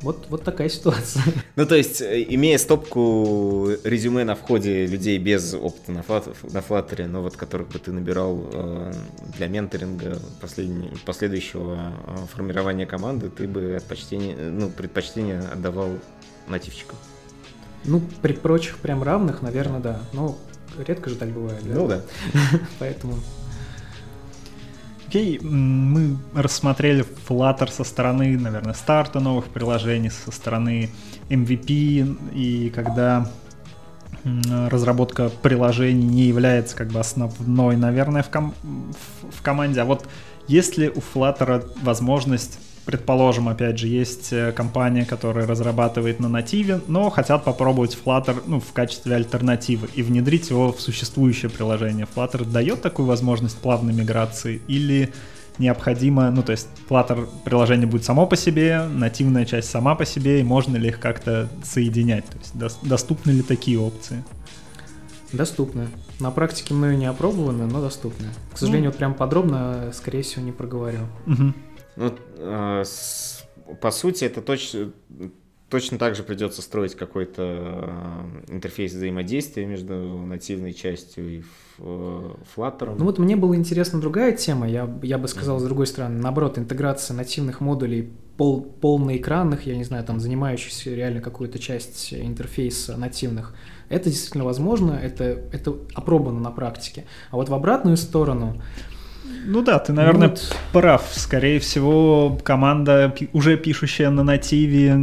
вот, вот такая ситуация. Ну, то есть, э, имея стопку резюме на входе людей без опыта на, флат, на Flutter, но вот которых бы ты набирал э, для менторинга последующего э, формирования команды, ты бы предпочтение, ну, предпочтение отдавал нативчикам. Ну, при прочих прям равных, наверное, да. Но редко же так бывает. Да? Ну да. Поэтому Окей, мы рассмотрели Flutter со стороны, наверное, старта новых приложений, со стороны MVP, и когда разработка приложений не является как бы основной, наверное, в, ком- в команде. А вот есть ли у Flutter возможность Предположим, опять же, есть э, компания, которая разрабатывает на нативе, но хотят попробовать Flutter ну, в качестве альтернативы и внедрить его в существующее приложение. Flutter дает такую возможность плавной миграции или необходимо, ну то есть Flutter приложение будет само по себе, нативная часть сама по себе, и можно ли их как-то соединять? То есть доступны ли такие опции? Доступны. На практике мною не опробованы, но доступны. К сожалению, ну, вот прям подробно, скорее всего, не проговорю. Угу. Ну, э, по сути, это точно, точно так же придется строить какой-то э, интерфейс взаимодействия между нативной частью и э, Flutter. Ну вот мне была интересна другая тема, я, я бы сказал, с другой стороны, наоборот, интеграция нативных модулей пол, полноэкранных, я не знаю, там, занимающихся реально какую-то часть интерфейса нативных, это действительно возможно, это, это опробовано на практике. А вот в обратную сторону, ну да, ты, наверное, вот. прав. Скорее всего, команда, уже пишущая на нативе,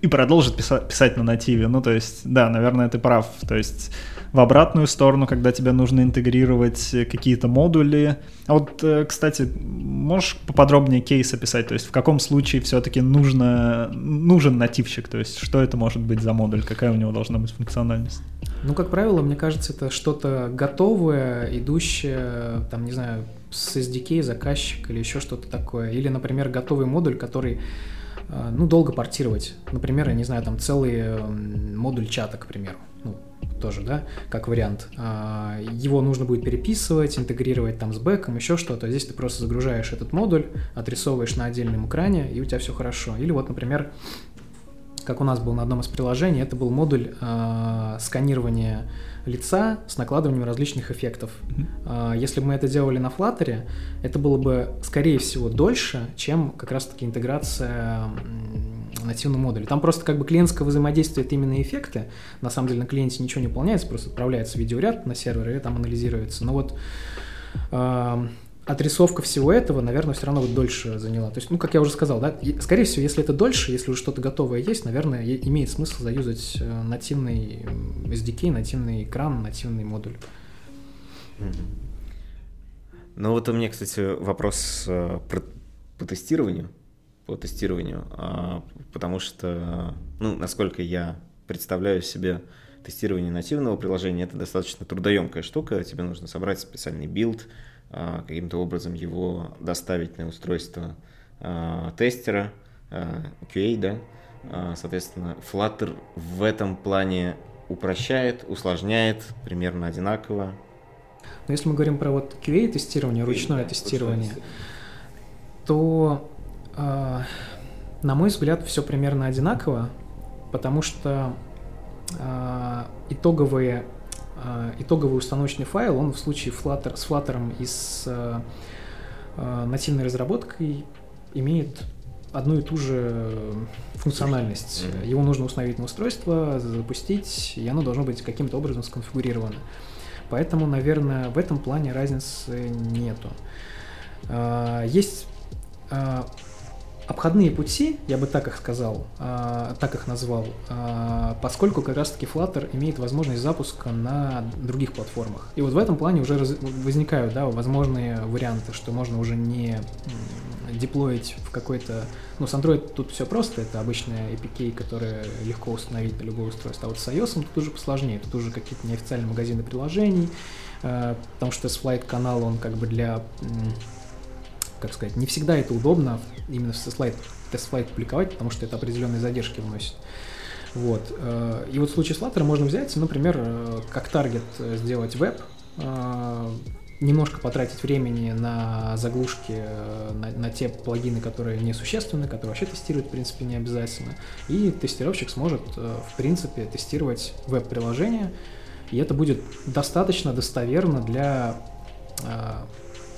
и продолжит писать, писать на нативе. Ну, то есть, да, наверное, ты прав. То есть, в обратную сторону, когда тебе нужно интегрировать какие-то модули. А вот, э, кстати, можешь поподробнее кейс описать? То есть, в каком случае все-таки нужно, нужен нативщик? То есть, что это может быть за модуль? Какая у него должна быть функциональность? Ну, как правило, мне кажется, это что-то готовое, идущее, там, не знаю, с SDK заказчик или еще что-то такое. Или, например, готовый модуль, который э, ну, долго портировать. Например, я не знаю, там целый модуль чата, к примеру. Тоже, да, как вариант. А, его нужно будет переписывать, интегрировать там с бэком, еще что-то. Здесь ты просто загружаешь этот модуль, отрисовываешь на отдельном экране, и у тебя все хорошо. Или вот, например, как у нас был на одном из приложений, это был модуль э, сканирования лица с накладыванием различных эффектов. Mm-hmm. Э, если бы мы это делали на Flutter, это было бы, скорее всего, дольше, чем как раз-таки интеграция нативного модуля. Там просто как бы клиентское взаимодействие — это именно эффекты. На самом деле на клиенте ничего не выполняется, просто отправляется видеоряд на сервер и там анализируется. Но вот э, отрисовка всего этого, наверное, все равно вот дольше заняла. То есть, ну, как я уже сказал, да, скорее всего, если это дольше, если уже что-то готовое есть, наверное, имеет смысл заюзать э, нативный SDK, нативный экран, нативный модуль. Ну вот у меня, кстати, вопрос э, про, по тестированию, по тестированию, а, потому что, ну, насколько я представляю себе тестирование нативного приложения, это достаточно трудоемкая штука, тебе нужно собрать специальный build, а, каким-то образом его доставить на устройство а, тестера, а, QA, да, соответственно, Flutter в этом плане упрощает, усложняет примерно одинаково. Но если мы говорим про вот QA-тестирование, ручное тестирование, то, на мой взгляд, все примерно одинаково, потому что итоговые Э, итоговый установочный файл, он в случае Flutter, с Flutter и с нативной разработкой имеет одну и ту же функциональность. Mm-hmm. Его нужно установить на устройство, запустить, и оно должно быть каким-то образом сконфигурировано. Поэтому, наверное, в этом плане разницы нету. Есть обходные пути, я бы так их сказал, а, так их назвал, а, поскольку как раз-таки Flutter имеет возможность запуска на других платформах. И вот в этом плане уже раз, возникают да, возможные варианты, что можно уже не деплоить в какой-то... Ну, с Android тут все просто, это обычная APK, которая легко установить на любое устройство. А вот с iOS тут уже посложнее, тут уже какие-то неофициальные магазины приложений, а, потому что S-Flight канал, он как бы для как сказать, не всегда это удобно именно слайд, тест-слайд публиковать, потому что это определенные задержки вносит. Вот. Э, и вот в случае с Flutter можно взять, например, э, как таргет сделать веб, э, немножко потратить времени на заглушки, на, на те плагины, которые несущественны, которые вообще тестировать, в принципе, не обязательно. И тестировщик сможет, в принципе, тестировать веб-приложение, и это будет достаточно достоверно для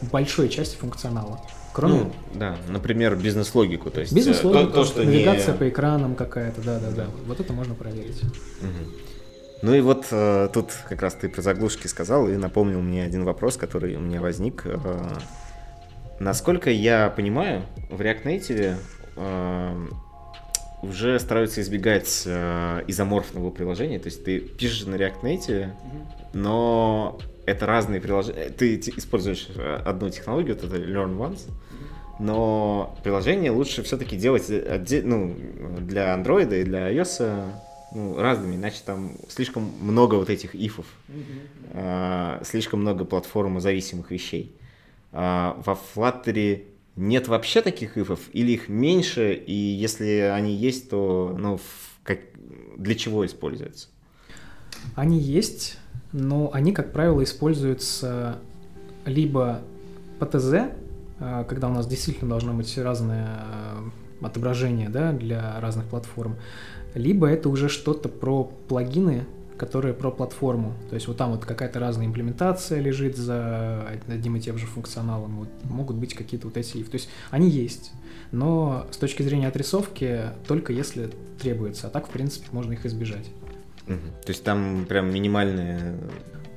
большой части функционала. Кроме... Ну, да, например, бизнес-логику. То есть э, бизнес-логика, то, то, что навигация не... по экранам какая-то, да-да-да. Вот это можно проверить. Угу. Ну и вот э, тут как раз ты про заглушки сказал и напомнил мне один вопрос, который у меня возник. Э, насколько я понимаю, в React Native э, уже стараются избегать э, изоморфного приложения. То есть ты пишешь на React Native, но это разные приложения. Ты используешь э, одну технологию, вот это Learn Once, но приложение лучше все-таки делать ну, для Android и для iOS ну, разными, иначе там слишком много вот этих ифов, mm-hmm. слишком много платформозависимых вещей. А, во Flutter нет вообще таких ифов, или их меньше, и если они есть, то ну, как, для чего используются? Они есть, но они, как правило, используются либо ПТЗ, а, когда у нас действительно должно быть разное а, отображение да, для разных платформ, либо это уже что-то про плагины, которые про платформу. То есть вот там вот какая-то разная имплементация лежит за одним и тем же функционалом. Вот могут быть какие-то вот эти... То есть они есть, но с точки зрения отрисовки только если требуется, а так, в принципе, можно их избежать. Угу. То есть там прям минимальные...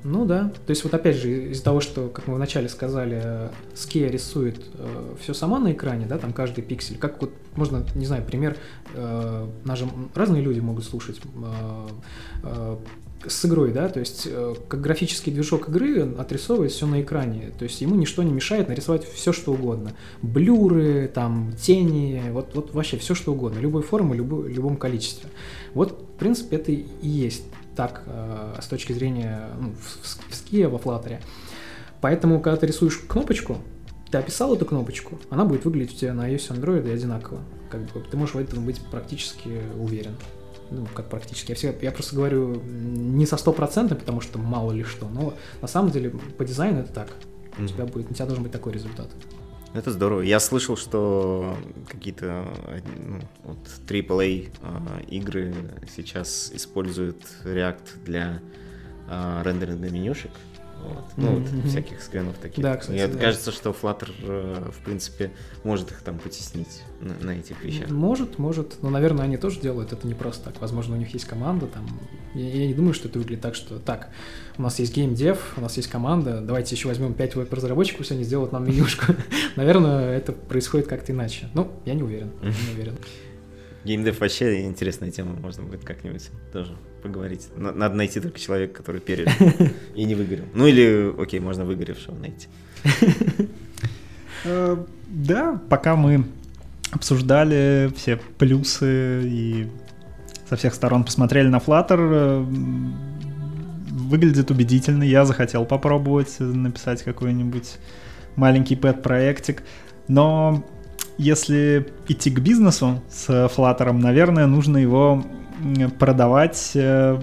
Ну да, то есть вот опять же из-за того, что, как мы вначале сказали, Skia рисует э, все сама на экране, да, там каждый пиксель, как вот можно, не знаю, пример, э, нажим, разные люди могут слушать, э, э, с игрой, да, то есть э, как графический движок игры отрисовывает все на экране, то есть ему ничто не мешает нарисовать все, что угодно. Блюры, там, тени, вот, вот вообще все, что угодно, любой формы, любой, любом количестве. Вот, в принципе, это и есть так э, с точки зрения ну, в, в, ские, во флаттере. Поэтому, когда ты рисуешь кнопочку, ты описал эту кнопочку, она будет выглядеть у тебя на iOS Android одинаково. Как бы ты можешь в этом быть практически уверен ну, как практически. Я, всегда, я просто говорю не со стопроцентным, потому что мало ли что, но на самом деле по дизайну это так. Mm-hmm. У тебя будет, у тебя должен быть такой результат. Это здорово. Я слышал, что какие-то ну, вот AAA э, игры сейчас используют React для э, рендеринга менюшек. Вот. Ну, mm-hmm. вот всяких скринов таких. Да, кстати, Мне да. кажется, что Flutter, э, в принципе, может их там потеснить на, на этих вещах. Может, может. Но, наверное, они тоже делают это не просто так. Возможно, у них есть команда там. Я, я не думаю, что это выглядит так, что так, у нас есть геймдев, у нас есть команда, давайте еще возьмем 5 веб-разработчиков, все они сделают нам менюшку. Наверное, это происходит как-то иначе. Ну, я не уверен. Не уверен. Геймдев вообще интересная тема, можно будет как-нибудь тоже поговорить. Надо найти только человека, который пережил и не выгорел. Ну или, окей, можно выгоревшего найти. Э, да, пока мы обсуждали все плюсы и со всех сторон посмотрели на Flutter, э, выглядит убедительно. Я захотел попробовать написать какой-нибудь маленький пэт-проектик, но если идти к бизнесу с Flutter, наверное, нужно его продавать э,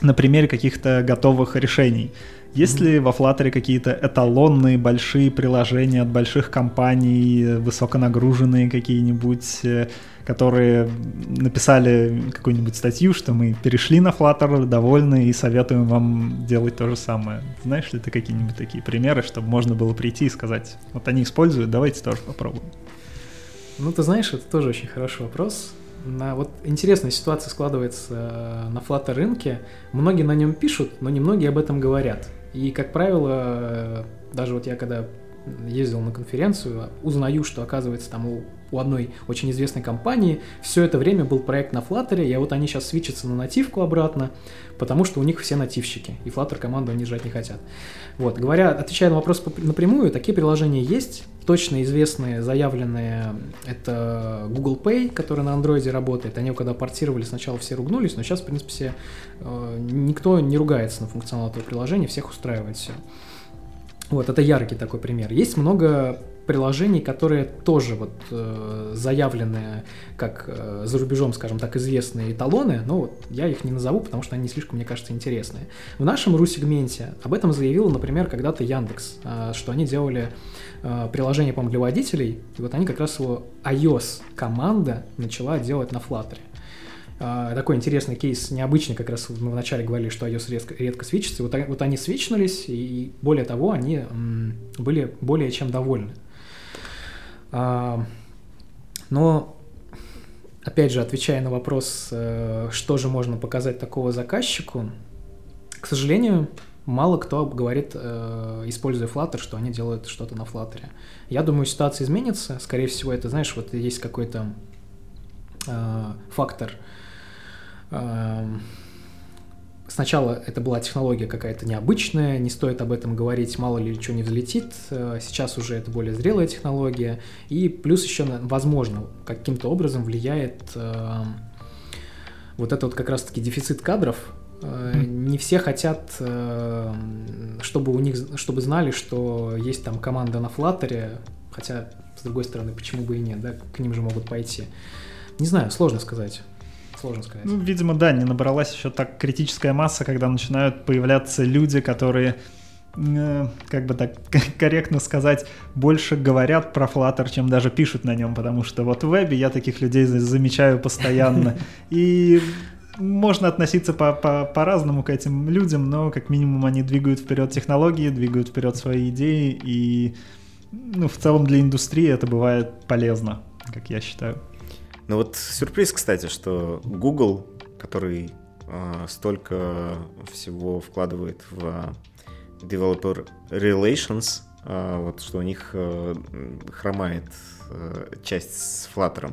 на примере каких-то готовых решений. Есть ли во Flutter какие-то эталонные большие приложения от больших компаний, высоконагруженные какие-нибудь, э, которые написали какую-нибудь статью, что мы перешли на Flutter, довольны и советуем вам делать то же самое? Знаешь ли ты какие-нибудь такие примеры, чтобы можно было прийти и сказать, вот они используют, давайте тоже попробуем? Ну, ты знаешь, это тоже очень хороший вопрос. На, вот интересная ситуация складывается э, на Flutter рынке. Многие на нем пишут, но немногие об этом говорят. И, как правило, э, даже вот я когда ездил на конференцию, узнаю, что, оказывается, там у, у одной очень известной компании все это время был проект на Flutter, и вот они сейчас свечатся на нативку обратно, потому что у них все нативщики, и Flutter команду они жать не хотят. Вот, говоря, отвечая на вопрос напрямую, такие приложения есть, точно известные, заявленные, это Google Pay, который на андроиде работает. Они когда портировали, сначала все ругнулись, но сейчас, в принципе, все, э, никто не ругается на функционал этого приложения, всех устраивает все. Вот, это яркий такой пример. Есть много приложений, которые тоже вот э, заявлены как э, за рубежом, скажем так, известные эталоны, но вот я их не назову, потому что они не слишком, мне кажется, интересные. В нашем ру-сегменте об этом заявил, например, когда-то Яндекс, э, что они делали э, приложение, по-моему, для водителей, и вот они как раз его iOS-команда начала делать на Flutter. Uh, такой интересный кейс, необычный, как раз мы вначале говорили, что iOS редко, редко свечится. Вот, вот они свечнулись, и более того, они были более чем довольны. Uh, но, опять же, отвечая на вопрос, uh, что же можно показать такого заказчику, к сожалению, мало кто говорит, э, используя Flutter, что они делают что-то на Flutter. Я думаю, ситуация изменится. Скорее всего, это, знаешь, вот есть какой-то э, фактор – сначала это была технология какая-то необычная, не стоит об этом говорить, мало ли что не взлетит. Э, сейчас уже это более зрелая технология. И плюс еще, возможно, каким-то образом влияет вот это вот как раз-таки дефицит кадров. Э, не все хотят, чтобы у них, чтобы знали, что есть там команда на Flutter, хотя, с другой стороны, почему бы и нет, да, к ним же могут пойти. Не знаю, сложно сказать. Сложно сказать. Ну, видимо, да, не набралась еще так критическая масса, когда начинают появляться люди, которые э, как бы так корректно сказать, больше говорят про Flutter, чем даже пишут на нем, потому что вот в вебе я таких людей замечаю постоянно. И можно относиться по -по по-разному к этим людям, но как минимум они двигают вперед технологии, двигают вперед свои идеи, и ну, в целом для индустрии это бывает полезно, как я считаю. Ну вот сюрприз, кстати, что Google, который э, столько всего вкладывает в developer relations, э, вот что у них э, хромает э, часть с Flutter.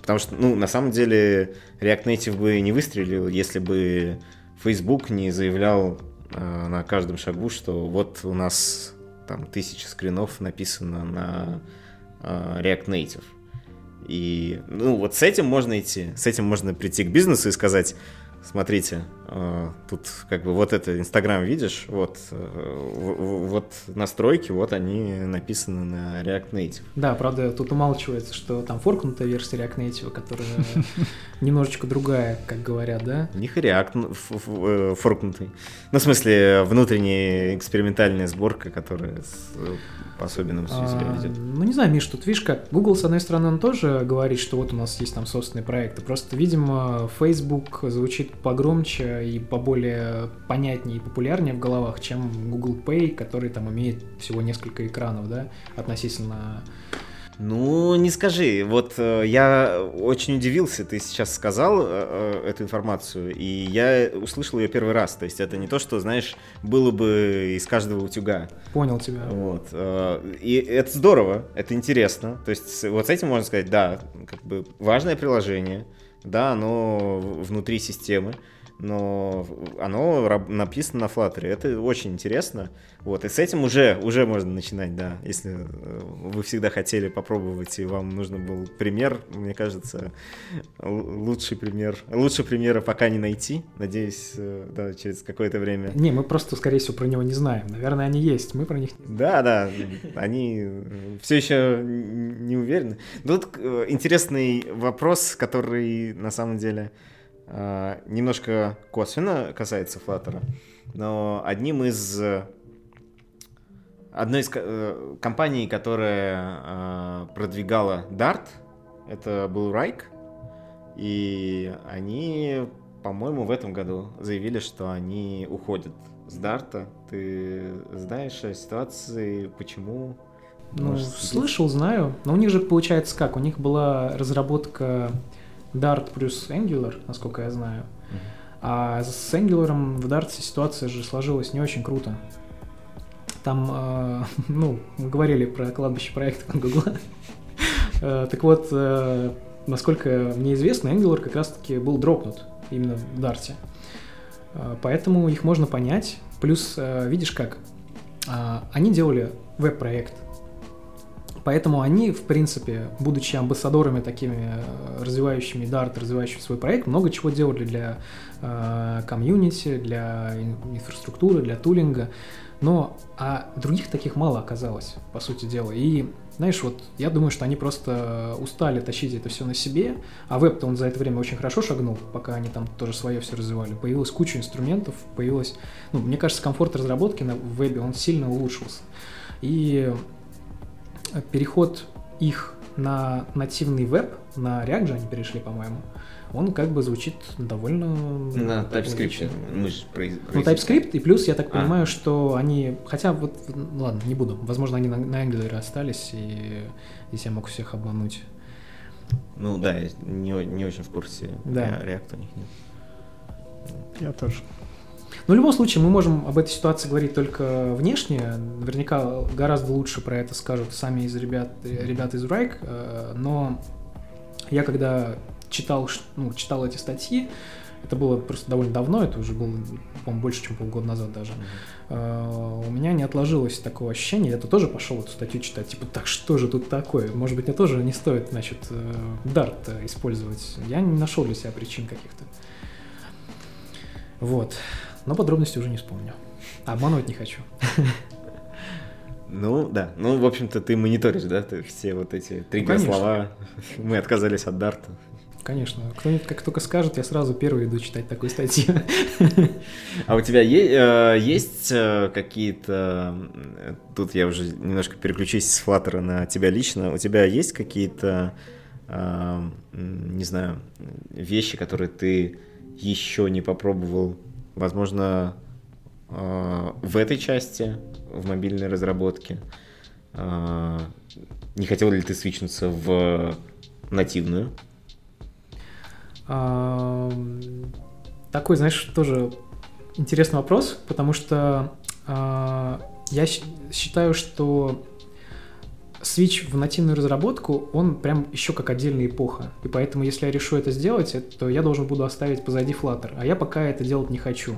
Потому что, ну, на самом деле, React Native бы не выстрелил, если бы Facebook не заявлял э, на каждом шагу, что вот у нас там тысяча скринов написано на э, React Native. И, ну, вот с этим можно идти, с этим можно прийти к бизнесу и сказать, смотрите, тут как бы вот это Инстаграм видишь, вот, э, вот настройки, вот они написаны на React Native. Да, правда, тут умалчивается, что там форкнутая версия React Native, которая немножечко другая, как говорят, да? У них React э, форкнутый. Ну, в смысле, внутренняя экспериментальная сборка, которая по-особенному а, себя ведет. Ну, не знаю, Миш, тут видишь как, Google, с одной стороны, он тоже говорит, что вот у нас есть там собственные проекты, просто, видимо, Facebook звучит погромче и поболее понятнее и популярнее в головах, чем Google Pay, который там имеет всего несколько экранов, да, относительно ну, не скажи. Вот э, я очень удивился, ты сейчас сказал э, э, эту информацию, и я услышал ее первый раз. То есть это не то, что, знаешь, было бы из каждого утюга. Понял тебя. Вот. Э, и это здорово, это интересно. То есть вот с этим можно сказать, да, как бы важное приложение, да, оно внутри системы но оно написано на Flutter. Это очень интересно. Вот, и с этим уже, уже можно начинать, да. Если э, вы всегда хотели попробовать, и вам нужен был пример, мне кажется, лучший пример. Лучше примера пока не найти. Надеюсь, э, да, через какое-то время. Не, мы просто, скорее всего, про него не знаем. Наверное, они есть, мы про них не знаем. Да, да, они все еще не уверены. Тут э, интересный вопрос, который на самом деле немножко косвенно касается Flutter, но одним из одной из э, компаний, которая э, продвигала Dart, это был Райк, и они, по-моему, в этом году заявили, что они уходят с Дарта. Ты знаешь о ситуации, почему? Ну, слышал, знаю. Но у них же получается как? У них была разработка Dart плюс Angular, насколько я знаю. А с Angular в Dart ситуация же сложилась не очень круто. Там, э, ну, мы говорили про кладбище проекта Гугла. Э, так вот, э, насколько мне известно, Angular как раз-таки был дропнут именно в Dart. Э, поэтому их можно понять. Плюс, видишь как, они делали веб-проект, Поэтому они, в принципе, будучи амбассадорами такими э, развивающими Dart, развивающими свой проект, много чего делали для э, комьюнити, для инфраструктуры, для тулинга. Но а других таких мало оказалось, по сути дела. И знаешь, вот я думаю, что они просто устали тащить это все на себе, а веб-то он за это время очень хорошо шагнул, пока они там тоже свое все развивали. Появилась куча инструментов, появилась, ну, мне кажется, комфорт разработки на вебе, он сильно улучшился. И переход их на нативный веб, на React же они перешли, по-моему, он как бы звучит довольно... На TypeScript. Мы же Ну, TypeScript, и плюс я так а. понимаю, что они... Хотя вот, ну, ладно, не буду. Возможно, они на, на Angular остались, и здесь я могу всех обмануть. Ну да, я не, не очень в курсе. Да. React у них нет. Я тоже. Но в любом случае мы можем об этой ситуации говорить только внешне. Наверняка гораздо лучше про это скажут сами из ребят, ребят из Райк. Э, но я когда читал, ну, читал эти статьи, это было просто довольно давно, это уже было, по-моему, больше, чем полгода назад даже. Mm-hmm. У меня не отложилось такого ощущения, я то тоже пошел эту статью читать, типа, так что же тут такое? Может быть, мне тоже не стоит, значит, дарт э, использовать. Я не нашел для себя причин каких-то. Вот но подробности уже не вспомню. Обманывать не хочу. Ну, да. Ну, в общем-то, ты мониторишь, да, ты все вот эти три ну, слова. Мы отказались от Дарта. Конечно. Кто-нибудь как только скажет, я сразу первый иду читать такую статью. А у тебя э, есть э, какие-то... Тут я уже немножко переключусь с Flutter на тебя лично. У тебя есть какие-то, э, не знаю, вещи, которые ты еще не попробовал возможно, э, в этой части, в мобильной разработке, э, не хотел ли ты свичнуться в нативную? Такой, знаешь, тоже интересный вопрос, потому что э, я считаю, что Switch в нативную разработку, он прям еще как отдельная эпоха. И поэтому, если я решу это сделать, то я должен буду оставить позади Flutter. А я пока это делать не хочу.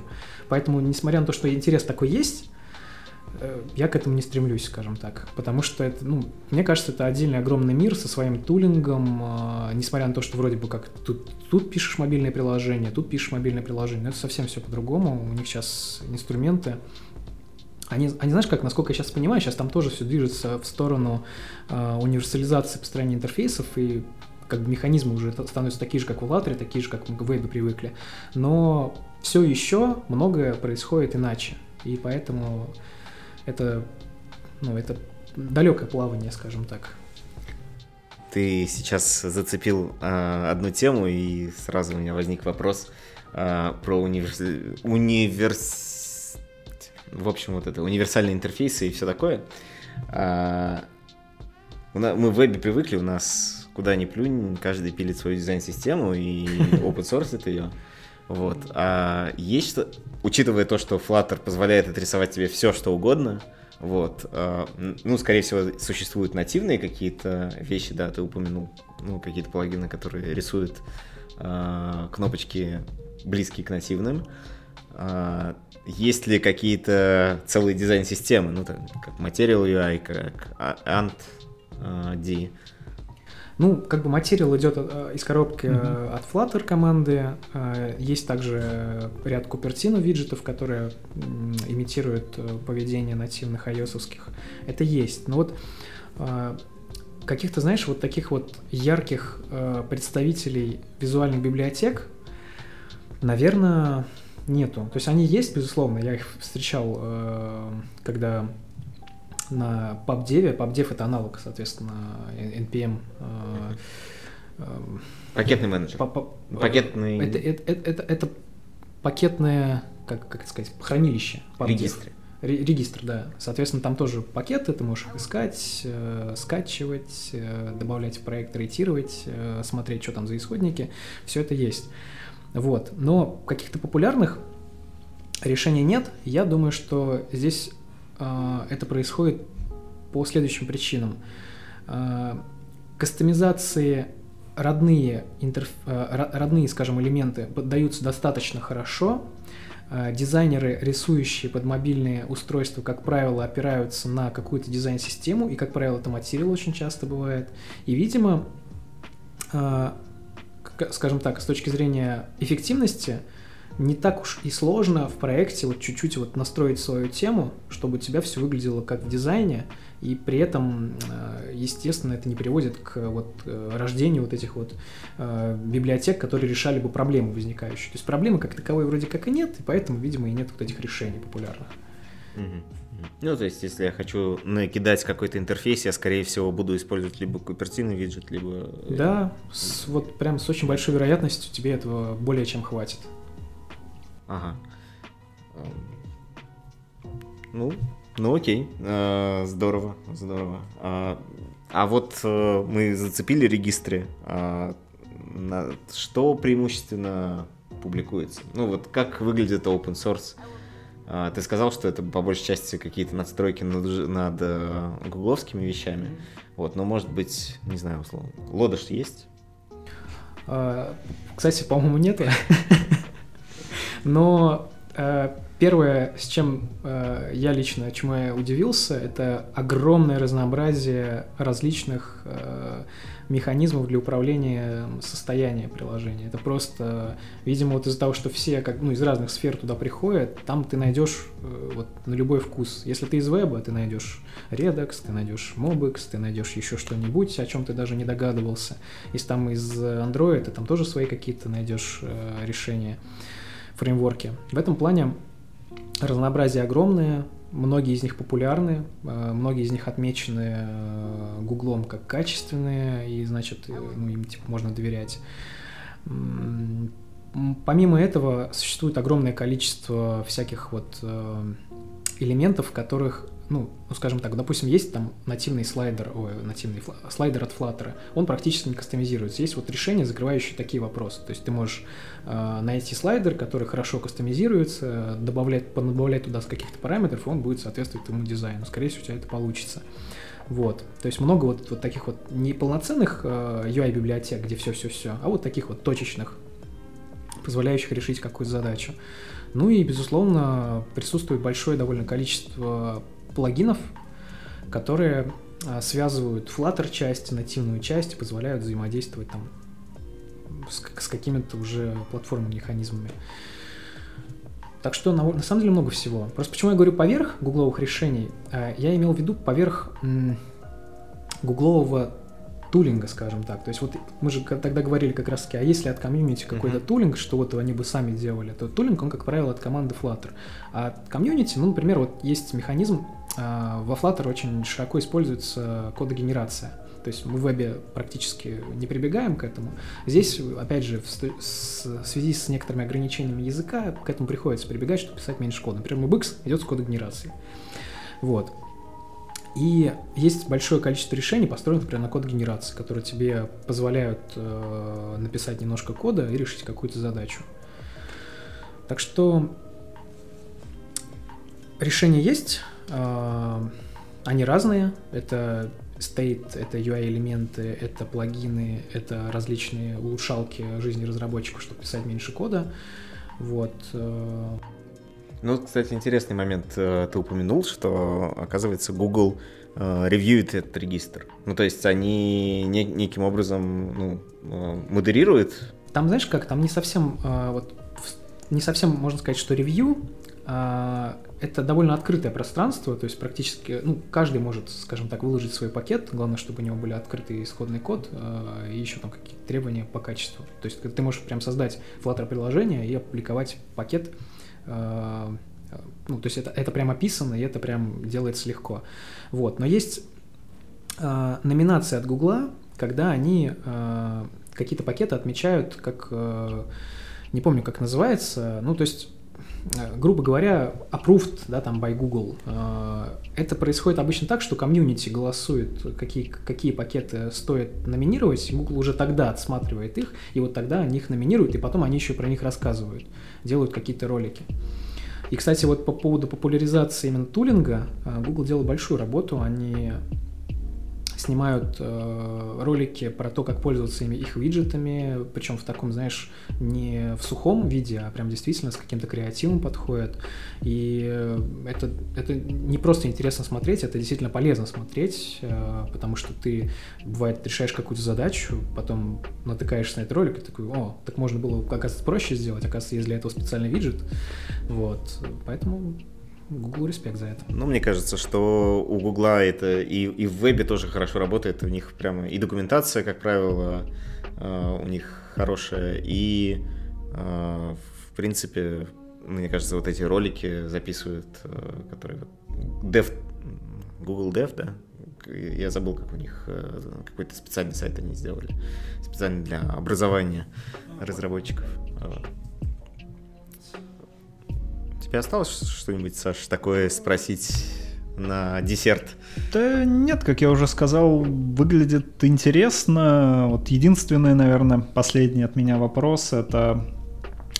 Поэтому, несмотря на то, что интерес такой есть, э, я к этому не стремлюсь, скажем так. Потому что это, ну, мне кажется, это отдельный огромный мир со своим тулингом, э, несмотря на то, что вроде бы как тут, тут пишешь мобильное приложение, тут пишешь мобильное приложение, но это совсем все по-другому. У них сейчас инструменты они, они, знаешь, как, насколько я сейчас понимаю, сейчас там тоже все движется в сторону э, универсализации построения интерфейсов, и как бы механизмы уже становятся такие же, как в Flutter, такие же, как мы в вебе привыкли. Но все еще многое происходит иначе. И поэтому это, ну, это далекое плавание, скажем так. Ты сейчас зацепил э, одну тему, и сразу у меня возник вопрос э, про универс... универс в общем, вот это универсальные интерфейсы и все такое. А, мы в вебе привыкли, у нас куда ни плюнь, каждый пилит свою дизайн-систему и open source ее. Вот. А есть что, учитывая то, что Flutter позволяет отрисовать тебе все, что угодно, вот, а, ну, скорее всего, существуют нативные какие-то вещи, да, ты упомянул, ну, какие-то плагины, которые рисуют а, кнопочки близкие к нативным. Есть ли какие-то целые дизайн-системы, ну, там, как Material UI, как Ant D? Ну, как бы материал идет э, из коробки mm-hmm. от Flutter команды. Э, есть также ряд Купертино виджетов, которые имитируют поведение нативных ios. Это есть. Но вот каких-то, знаешь, вот таких вот ярких представителей визуальных библиотек, наверное, нету. То есть они есть, безусловно, я их встречал, э, когда на PubDev, PubDev это аналог, соответственно, NPM. Э, э, Пакетный менеджер. Пакетный... Это, это, это, это пакетное, как, как это сказать, хранилище. Регистр. Регистр, да. Соответственно, там тоже пакеты, ты можешь их искать, э, скачивать, э, добавлять в проект, рейтировать, э, смотреть, что там за исходники. Все это есть. Вот. Но каких-то популярных решений нет. Я думаю, что здесь это происходит по следующим причинам. Кастомизации родные, интерф... родные, скажем, элементы поддаются достаточно хорошо, дизайнеры, рисующие под мобильные устройства, как правило, опираются на какую-то дизайн-систему, и, как правило, это материал очень часто бывает. И, видимо, скажем так, с точки зрения эффективности, не так уж и сложно в проекте вот чуть-чуть вот настроить свою тему, чтобы у тебя все выглядело как в дизайне, и при этом, э, естественно, это не приводит к вот э, рождению вот этих вот э, библиотек, которые решали бы проблемы возникающие. То есть проблемы как таковой вроде как и нет, и поэтому, видимо, и нет вот этих решений популярных. Ну, то есть, если я хочу накидать какой-то интерфейс, я, скорее всего, буду использовать либо купертиный виджет, либо... Да, с, вот прям с очень большой вероятностью тебе этого более чем хватит. Ага. Ну, ну окей, а, здорово, здорово. А, а вот э, мы зацепили регистры. А, что преимущественно публикуется? Ну вот как выглядит open source? Ты сказал, что это по большей части какие-то надстройки над, над э, гугловскими вещами. Вот, но может быть, не знаю, условно. Лодыш есть? Кстати, по-моему, нету. Но э, первое, с чем э, я лично, чему я удивился, это огромное разнообразие различных э, механизмов для управления состоянием приложения. Это просто, видимо, вот из-за того, что все как, ну, из разных сфер туда приходят, там ты найдешь э, вот на любой вкус. Если ты из веба, ты найдешь Redux, ты найдешь Mobix, ты найдешь еще что-нибудь, о чем ты даже не догадывался. Если там из Android, ты там тоже свои какие-то найдешь э, решения фреймворке. В этом плане разнообразие огромное, многие из них популярны, э, многие из них отмечены э, Гуглом как качественные, и, значит, э, ну, им типа, можно доверять. Помимо этого, существует огромное количество всяких вот элементов, которых ну, ну, скажем так, допустим, есть там нативный слайдер, ой, нативный слайдер от Flutter, он практически не кастомизируется. Есть вот решение, закрывающее такие вопросы. То есть ты можешь э, найти слайдер, который хорошо кастомизируется, добавлять, добавлять туда с каких-то параметров, и он будет соответствовать твоему дизайну. Скорее всего, у тебя это получится. Вот. То есть много вот, вот таких вот неполноценных э, UI-библиотек, где все-все-все, а вот таких вот точечных, позволяющих решить какую-то задачу. Ну и, безусловно, присутствует большое довольно количество плагинов, которые а, связывают Flutter часть, нативную часть, позволяют взаимодействовать там с, с какими-то уже платформными механизмами. Так что на, на самом деле много всего. Просто почему я говорю поверх гугловых решений, а, я имел в виду поверх гуглового тулинга, скажем так. То есть вот мы же тогда говорили как раз таки, а если от комьюнити какой-то uh-huh. тулинг, что вот они бы сами делали, то тулинг, он, как правило, от команды Flutter. А от комьюнити, ну, например, вот есть механизм, во Flutter очень широко используется кодогенерация. То есть мы в вебе практически не прибегаем к этому. Здесь, опять же, в, связи с некоторыми ограничениями языка, к этому приходится прибегать, чтобы писать меньше кода. Например, MobX идет с кодогенерацией. Вот. И есть большое количество решений, построенных, например, на код генерации, которые тебе позволяют э, написать немножко кода и решить какую-то задачу. Так что решения есть, они разные. Это state, это UI-элементы, это плагины, это различные улучшалки жизни разработчиков, чтобы писать меньше кода. Вот. Э, ну, кстати, интересный момент. Э, ты упомянул, что, оказывается, Google э, ревьюет этот регистр. Ну, то есть они не, неким образом ну, модерируют. Там, знаешь как, там не совсем, вот, не совсем можно сказать, что ревью, а, это довольно открытое пространство, то есть практически, ну, каждый может, скажем так, выложить свой пакет, главное, чтобы у него были открытый исходный код и еще там какие-то требования по качеству. То есть ты можешь прям создать Flutter приложение и опубликовать пакет, Э, ну, то есть это, это прям описано, и это прям делается легко. Вот. Но есть номинации от Гугла, когда они какие-то пакеты отмечают как, не помню, как называется, ну, то есть грубо говоря, approved, да, там, by Google. Э, это происходит обычно так, что комьюнити голосует, какие, какие пакеты стоит номинировать, Google уже тогда отсматривает их, и вот тогда они их номинируют, и потом они еще про них рассказывают, делают какие-то ролики. И, кстати, вот по поводу популяризации именно тулинга, э, Google делал большую работу. Они снимают э, ролики про то, как пользоваться ими, их виджетами, причем в таком, знаешь, не в сухом виде, а прям действительно с каким-то креативом подходят. И это, это не просто интересно смотреть, это действительно полезно смотреть, э, потому что ты, бывает, решаешь какую-то задачу, потом натыкаешься на этот ролик и такой, о, так можно было, оказывается, проще сделать, оказывается, есть для этого специальный виджет. Вот, поэтому Google респект за это. Ну, мне кажется, что у Гугла это и, и в вебе тоже хорошо работает. У них прямо и документация, как правило, э, у них хорошая, и э, в принципе, мне кажется, вот эти ролики записывают, э, которые Dev, Google Dev, да? Я забыл, как у них какой-то специальный сайт они сделали, специально для образования разработчиков тебя осталось что-нибудь, Саш, такое спросить на десерт? Да нет, как я уже сказал, выглядит интересно. Вот единственный, наверное, последний от меня вопрос — это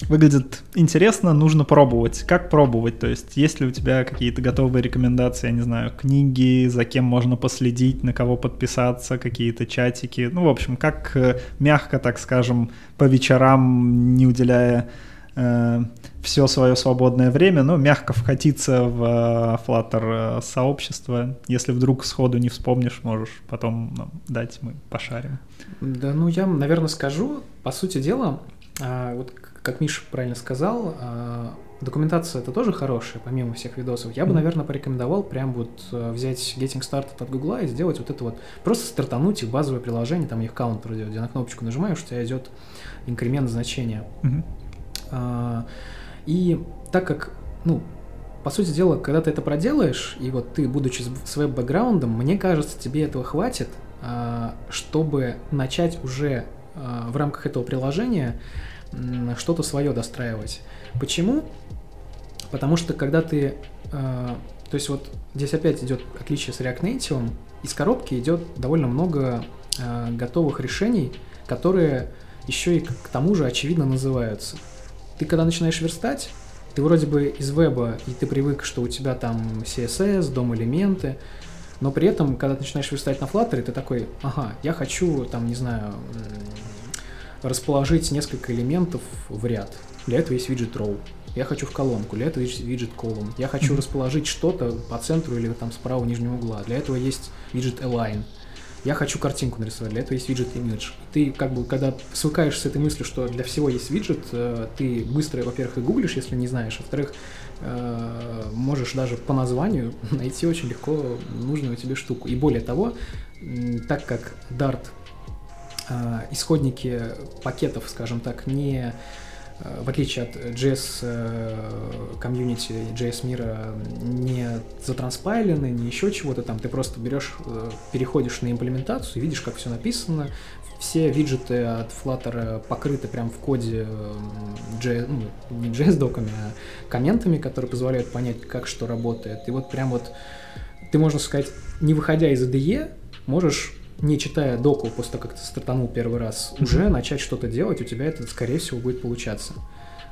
выглядит интересно, нужно пробовать. Как пробовать? То есть, есть ли у тебя какие-то готовые рекомендации, я не знаю, книги, за кем можно последить, на кого подписаться, какие-то чатики? Ну, в общем, как э, мягко, так скажем, по вечерам, не уделяя э, все свое свободное время, ну, мягко вкатиться в э, Flutter э, сообщество. Если вдруг сходу не вспомнишь, можешь потом нам дать, мы пошарим. Да, ну, я, наверное, скажу. По сути дела, а, вот как Миша правильно сказал, а, документация это тоже хорошая, помимо всех видосов. Я бы, наверное, порекомендовал прям вот э, взять Getting Started от Гугла и сделать вот это вот, просто стартануть их базовое приложение, там их каунтер идет, где на кнопочку нажимаешь, у тебя идет инкремент значения. Mm-hmm. А, и так как, ну, по сути дела, когда ты это проделаешь, и вот ты, будучи с веб-бэкграундом, мне кажется, тебе этого хватит, а, чтобы начать уже а, в рамках этого приложения что-то свое достраивать. Почему? Потому что когда ты... То есть вот здесь опять идет отличие с React Native, из коробки идет довольно много готовых решений, которые еще и к тому же очевидно называются ты когда начинаешь верстать, ты вроде бы из веба, и ты привык, что у тебя там CSS, дом-элементы, но при этом, когда ты начинаешь верстать на Flutter, ты такой, ага, я хочу, там, не знаю, расположить несколько элементов в ряд. Для этого есть виджет row. Я хочу в колонку, для этого есть виджет column. Я хочу mm-hmm. расположить что-то по центру или там справа нижнего угла. Для этого есть виджет align я хочу картинку нарисовать, для этого есть виджет image. Ты как бы, когда свыкаешь с этой мыслью, что для всего есть виджет, э, ты быстро, во-первых, и гуглишь, если не знаешь, во-вторых, э, можешь даже по названию найти очень легко нужную тебе штуку. И более того, так как Dart э, исходники пакетов, скажем так, не в отличие от JS комьюнити, JS мира, не затранспайлены, не еще чего-то там, ты просто берешь, э, переходишь на имплементацию, видишь, как все написано, все виджеты от Flutter покрыты прям в коде JS, ну, не JS-доками, а комментами, которые позволяют понять, как что работает. И вот прям вот ты, можно сказать, не выходя из IDE, можешь не читая доку после того, как ты стартанул первый раз, mm-hmm. уже начать что-то делать, у тебя это, скорее всего, будет получаться.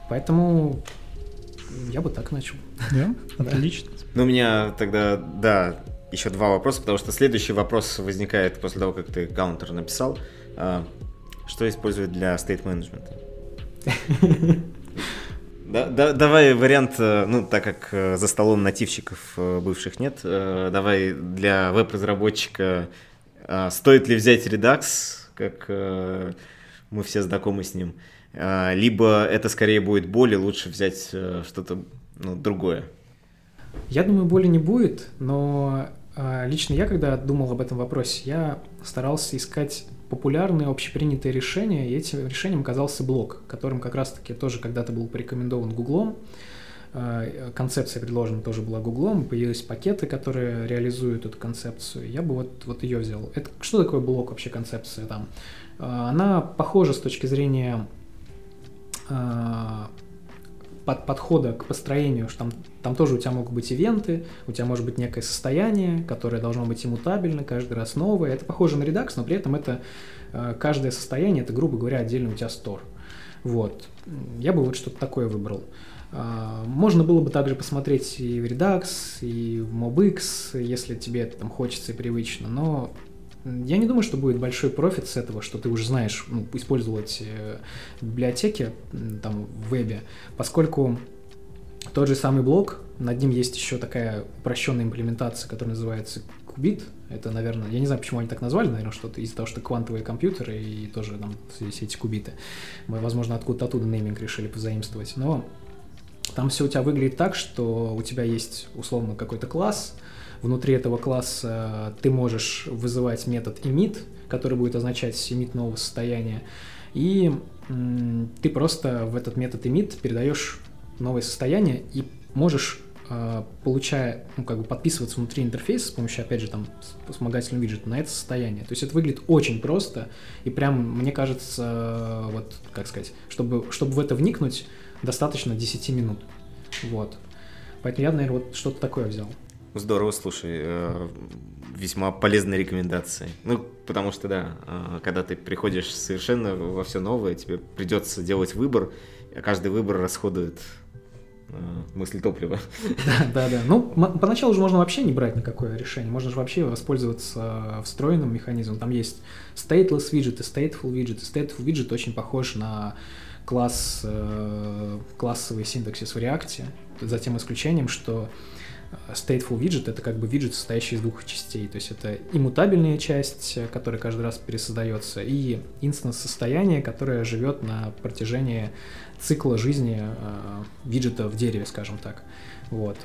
Поэтому я бы так начал. Да, отлично. Ну, у меня тогда, да, еще два вопроса, потому что следующий вопрос возникает после того, как ты каунтер написал. А, что использовать для стейт-менеджмента? Да, да, давай вариант, э, ну, так как э, за столом нативщиков э, бывших нет, давай для веб-разработчика стоит ли взять Redux, как э, мы все знакомы с ним, а, либо это скорее будет боль, лучше взять э, что-то ну, другое? Я думаю, боли не будет, но а, лично я, когда думал об этом вопросе, я старался искать популярные общепринятые решения, и этим решением оказался блок, которым как раз-таки тоже когда-то был порекомендован Гуглом. Э, концепция предложена тоже была Гуглом, появились пакеты, которые реализуют эту концепцию. Я бы вот, вот ее взял. Это, что такое блок вообще концепция там? Э, она похожа с точки зрения э, под, подхода к построению, что там, там тоже у тебя могут быть ивенты, у тебя может быть некое состояние, которое должно быть иммутабельно, каждый раз новое. Это похоже на Redux, но при этом это каждое состояние, это, грубо говоря, отдельно у тебя стор. Вот. Я бы вот что-то такое выбрал. А, можно было бы также посмотреть и в Redux, и в MobX, если тебе это там хочется и привычно, но я не думаю, что будет большой профит с этого, что ты уже знаешь ну, использовать э, библиотеки там в вебе, поскольку тот же самый блок, над ним есть еще такая упрощенная имплементация, которая называется Qubit. Это, наверное, я не знаю, почему они так назвали, наверное, что-то из-за того, что квантовые компьютеры и тоже там все эти кубиты. Мы, возможно, откуда-то оттуда нейминг решили позаимствовать. Но там все у тебя выглядит так, что у тебя есть условно какой-то класс, внутри этого класса ты можешь вызывать метод emit, который будет означать emit нового состояния, и ты просто в этот метод emit передаешь новое состояние и можешь э, получая, ну, как бы подписываться внутри интерфейса с помощью, опять же, там, вспомогательного виджета на это состояние. То есть это выглядит очень просто, и прям, мне кажется, вот, как сказать, чтобы, чтобы в это вникнуть, достаточно 10 минут. Вот. Поэтому я, наверное, вот что-то такое взял. Здорово, слушай, э, весьма полезные рекомендации. Ну, потому что, да, э, когда ты приходишь совершенно во все новое, тебе придется делать выбор, а каждый выбор расходует э, мысль топлива. Да, да, да. Ну, поначалу же можно вообще не брать никакое решение. Можно же вообще воспользоваться встроенным механизмом. Там есть stateless виджеты, stateful виджеты. Stateful виджет очень похож на класс, э, классовый синтаксис в React, за тем исключением, что stateful виджет — это как бы виджет, состоящий из двух частей. То есть это иммутабельная часть, которая каждый раз пересоздается, и инстанс состояния, которое живет на протяжении цикла жизни э, виджета в дереве, скажем так. Вот.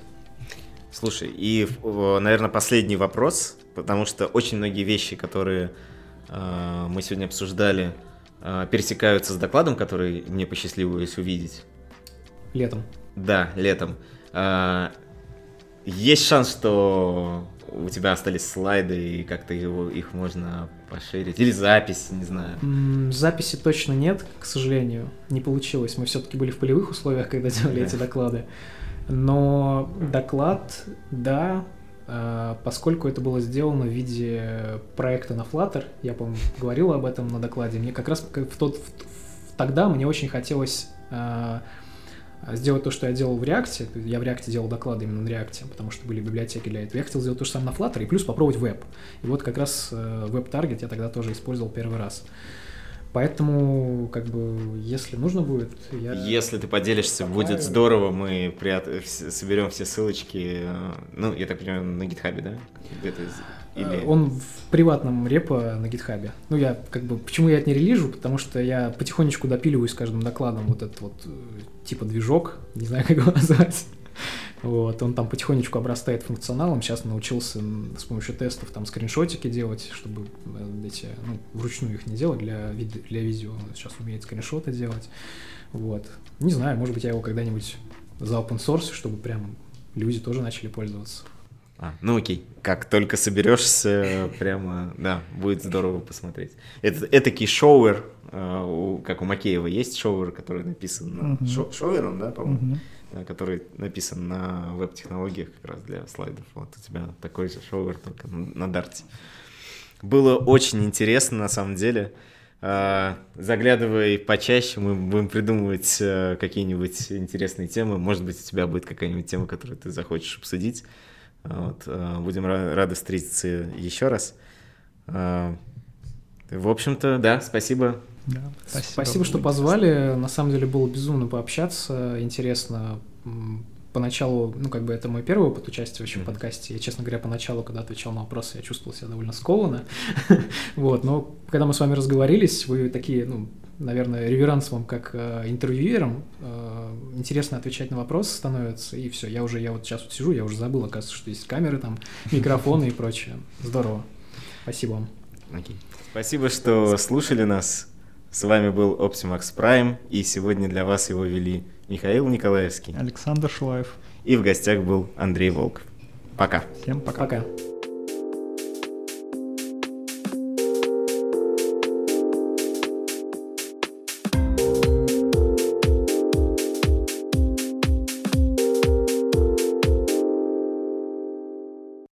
Слушай, и, наверное, последний вопрос, потому что очень многие вещи, которые э, мы сегодня обсуждали, э, пересекаются с докладом, который мне посчастливилось увидеть. Летом. Да, летом. Э, есть шанс, что у тебя остались слайды, и как-то его, их можно поширить? Или запись, не знаю. Записи точно нет, к сожалению. Не получилось. Мы все-таки были в полевых условиях, когда делали эти доклады. Но доклад, да, поскольку это было сделано в виде проекта на Flutter, я, по-моему, говорил об этом на докладе, мне как раз в тот, в, тогда мне очень хотелось а, а сделать то, что я делал в React, я в React делал доклады именно на React, потому что были библиотеки для этого, я хотел сделать то же самое на Flutter и плюс попробовать веб. И вот как раз э, веб-таргет я тогда тоже использовал первый раз. Поэтому, как бы, если нужно будет, я... Если ты поделишься, Пока... будет здорово, мы прият... соберем все ссылочки, э, ну, я так понимаю, на гитхабе, да? Где-то или... Он в приватном репо на гитхабе. Ну, я как бы... Почему я это не релижу? Потому что я потихонечку допиливаю с каждым докладом вот этот вот э, типа движок, не знаю, как его назвать. Вот, он там потихонечку обрастает функционалом. Сейчас научился с помощью тестов там скриншотики делать, чтобы э, эти, ну, вручную их не делать для, для видео. Он сейчас умеет скриншоты делать. Вот. Не знаю, может быть, я его когда-нибудь за open source, чтобы прям люди тоже начали пользоваться. А, ну окей, как только соберешься, прямо, да, будет здорово посмотреть. Это этакий шоуэр, э, как у Макеева есть шоуэр, который написан uh-huh. шо, шоуэром, да, по-моему. Который написан на веб-технологиях как раз для слайдов. Вот у тебя такой же шоуэр, только на дарте. Было очень интересно, на самом деле. Uh, заглядывай почаще, мы будем придумывать uh, какие-нибудь интересные темы. Может быть, у тебя будет какая-нибудь тема, которую ты захочешь обсудить. Вот, э, будем рады встретиться еще раз. Э, в общем-то, да, спасибо. Да, спасибо. Спасибо, что позвали. На самом деле было безумно пообщаться. Интересно. Поначалу, ну, как бы это мой первый опыт участия вообще mm-hmm. в подкасте. Я, честно говоря, поначалу, когда отвечал на вопросы, я чувствовал себя довольно скованно. вот, но когда мы с вами разговорились, вы такие, ну, наверное, реверанс вам как э, интервьюерам. Э, интересно отвечать на вопросы становится, и все. Я уже, я вот сейчас вот сижу, я уже забыл, оказывается, что есть камеры там, микрофоны и прочее. Здорово. Спасибо вам. Okay. Спасибо, что слушали нас. С вами был Optimax Prime, и сегодня для вас его вели Михаил Николаевский, Александр Шулаев. И в гостях был Андрей Волков. Пока. Всем пока. Пока.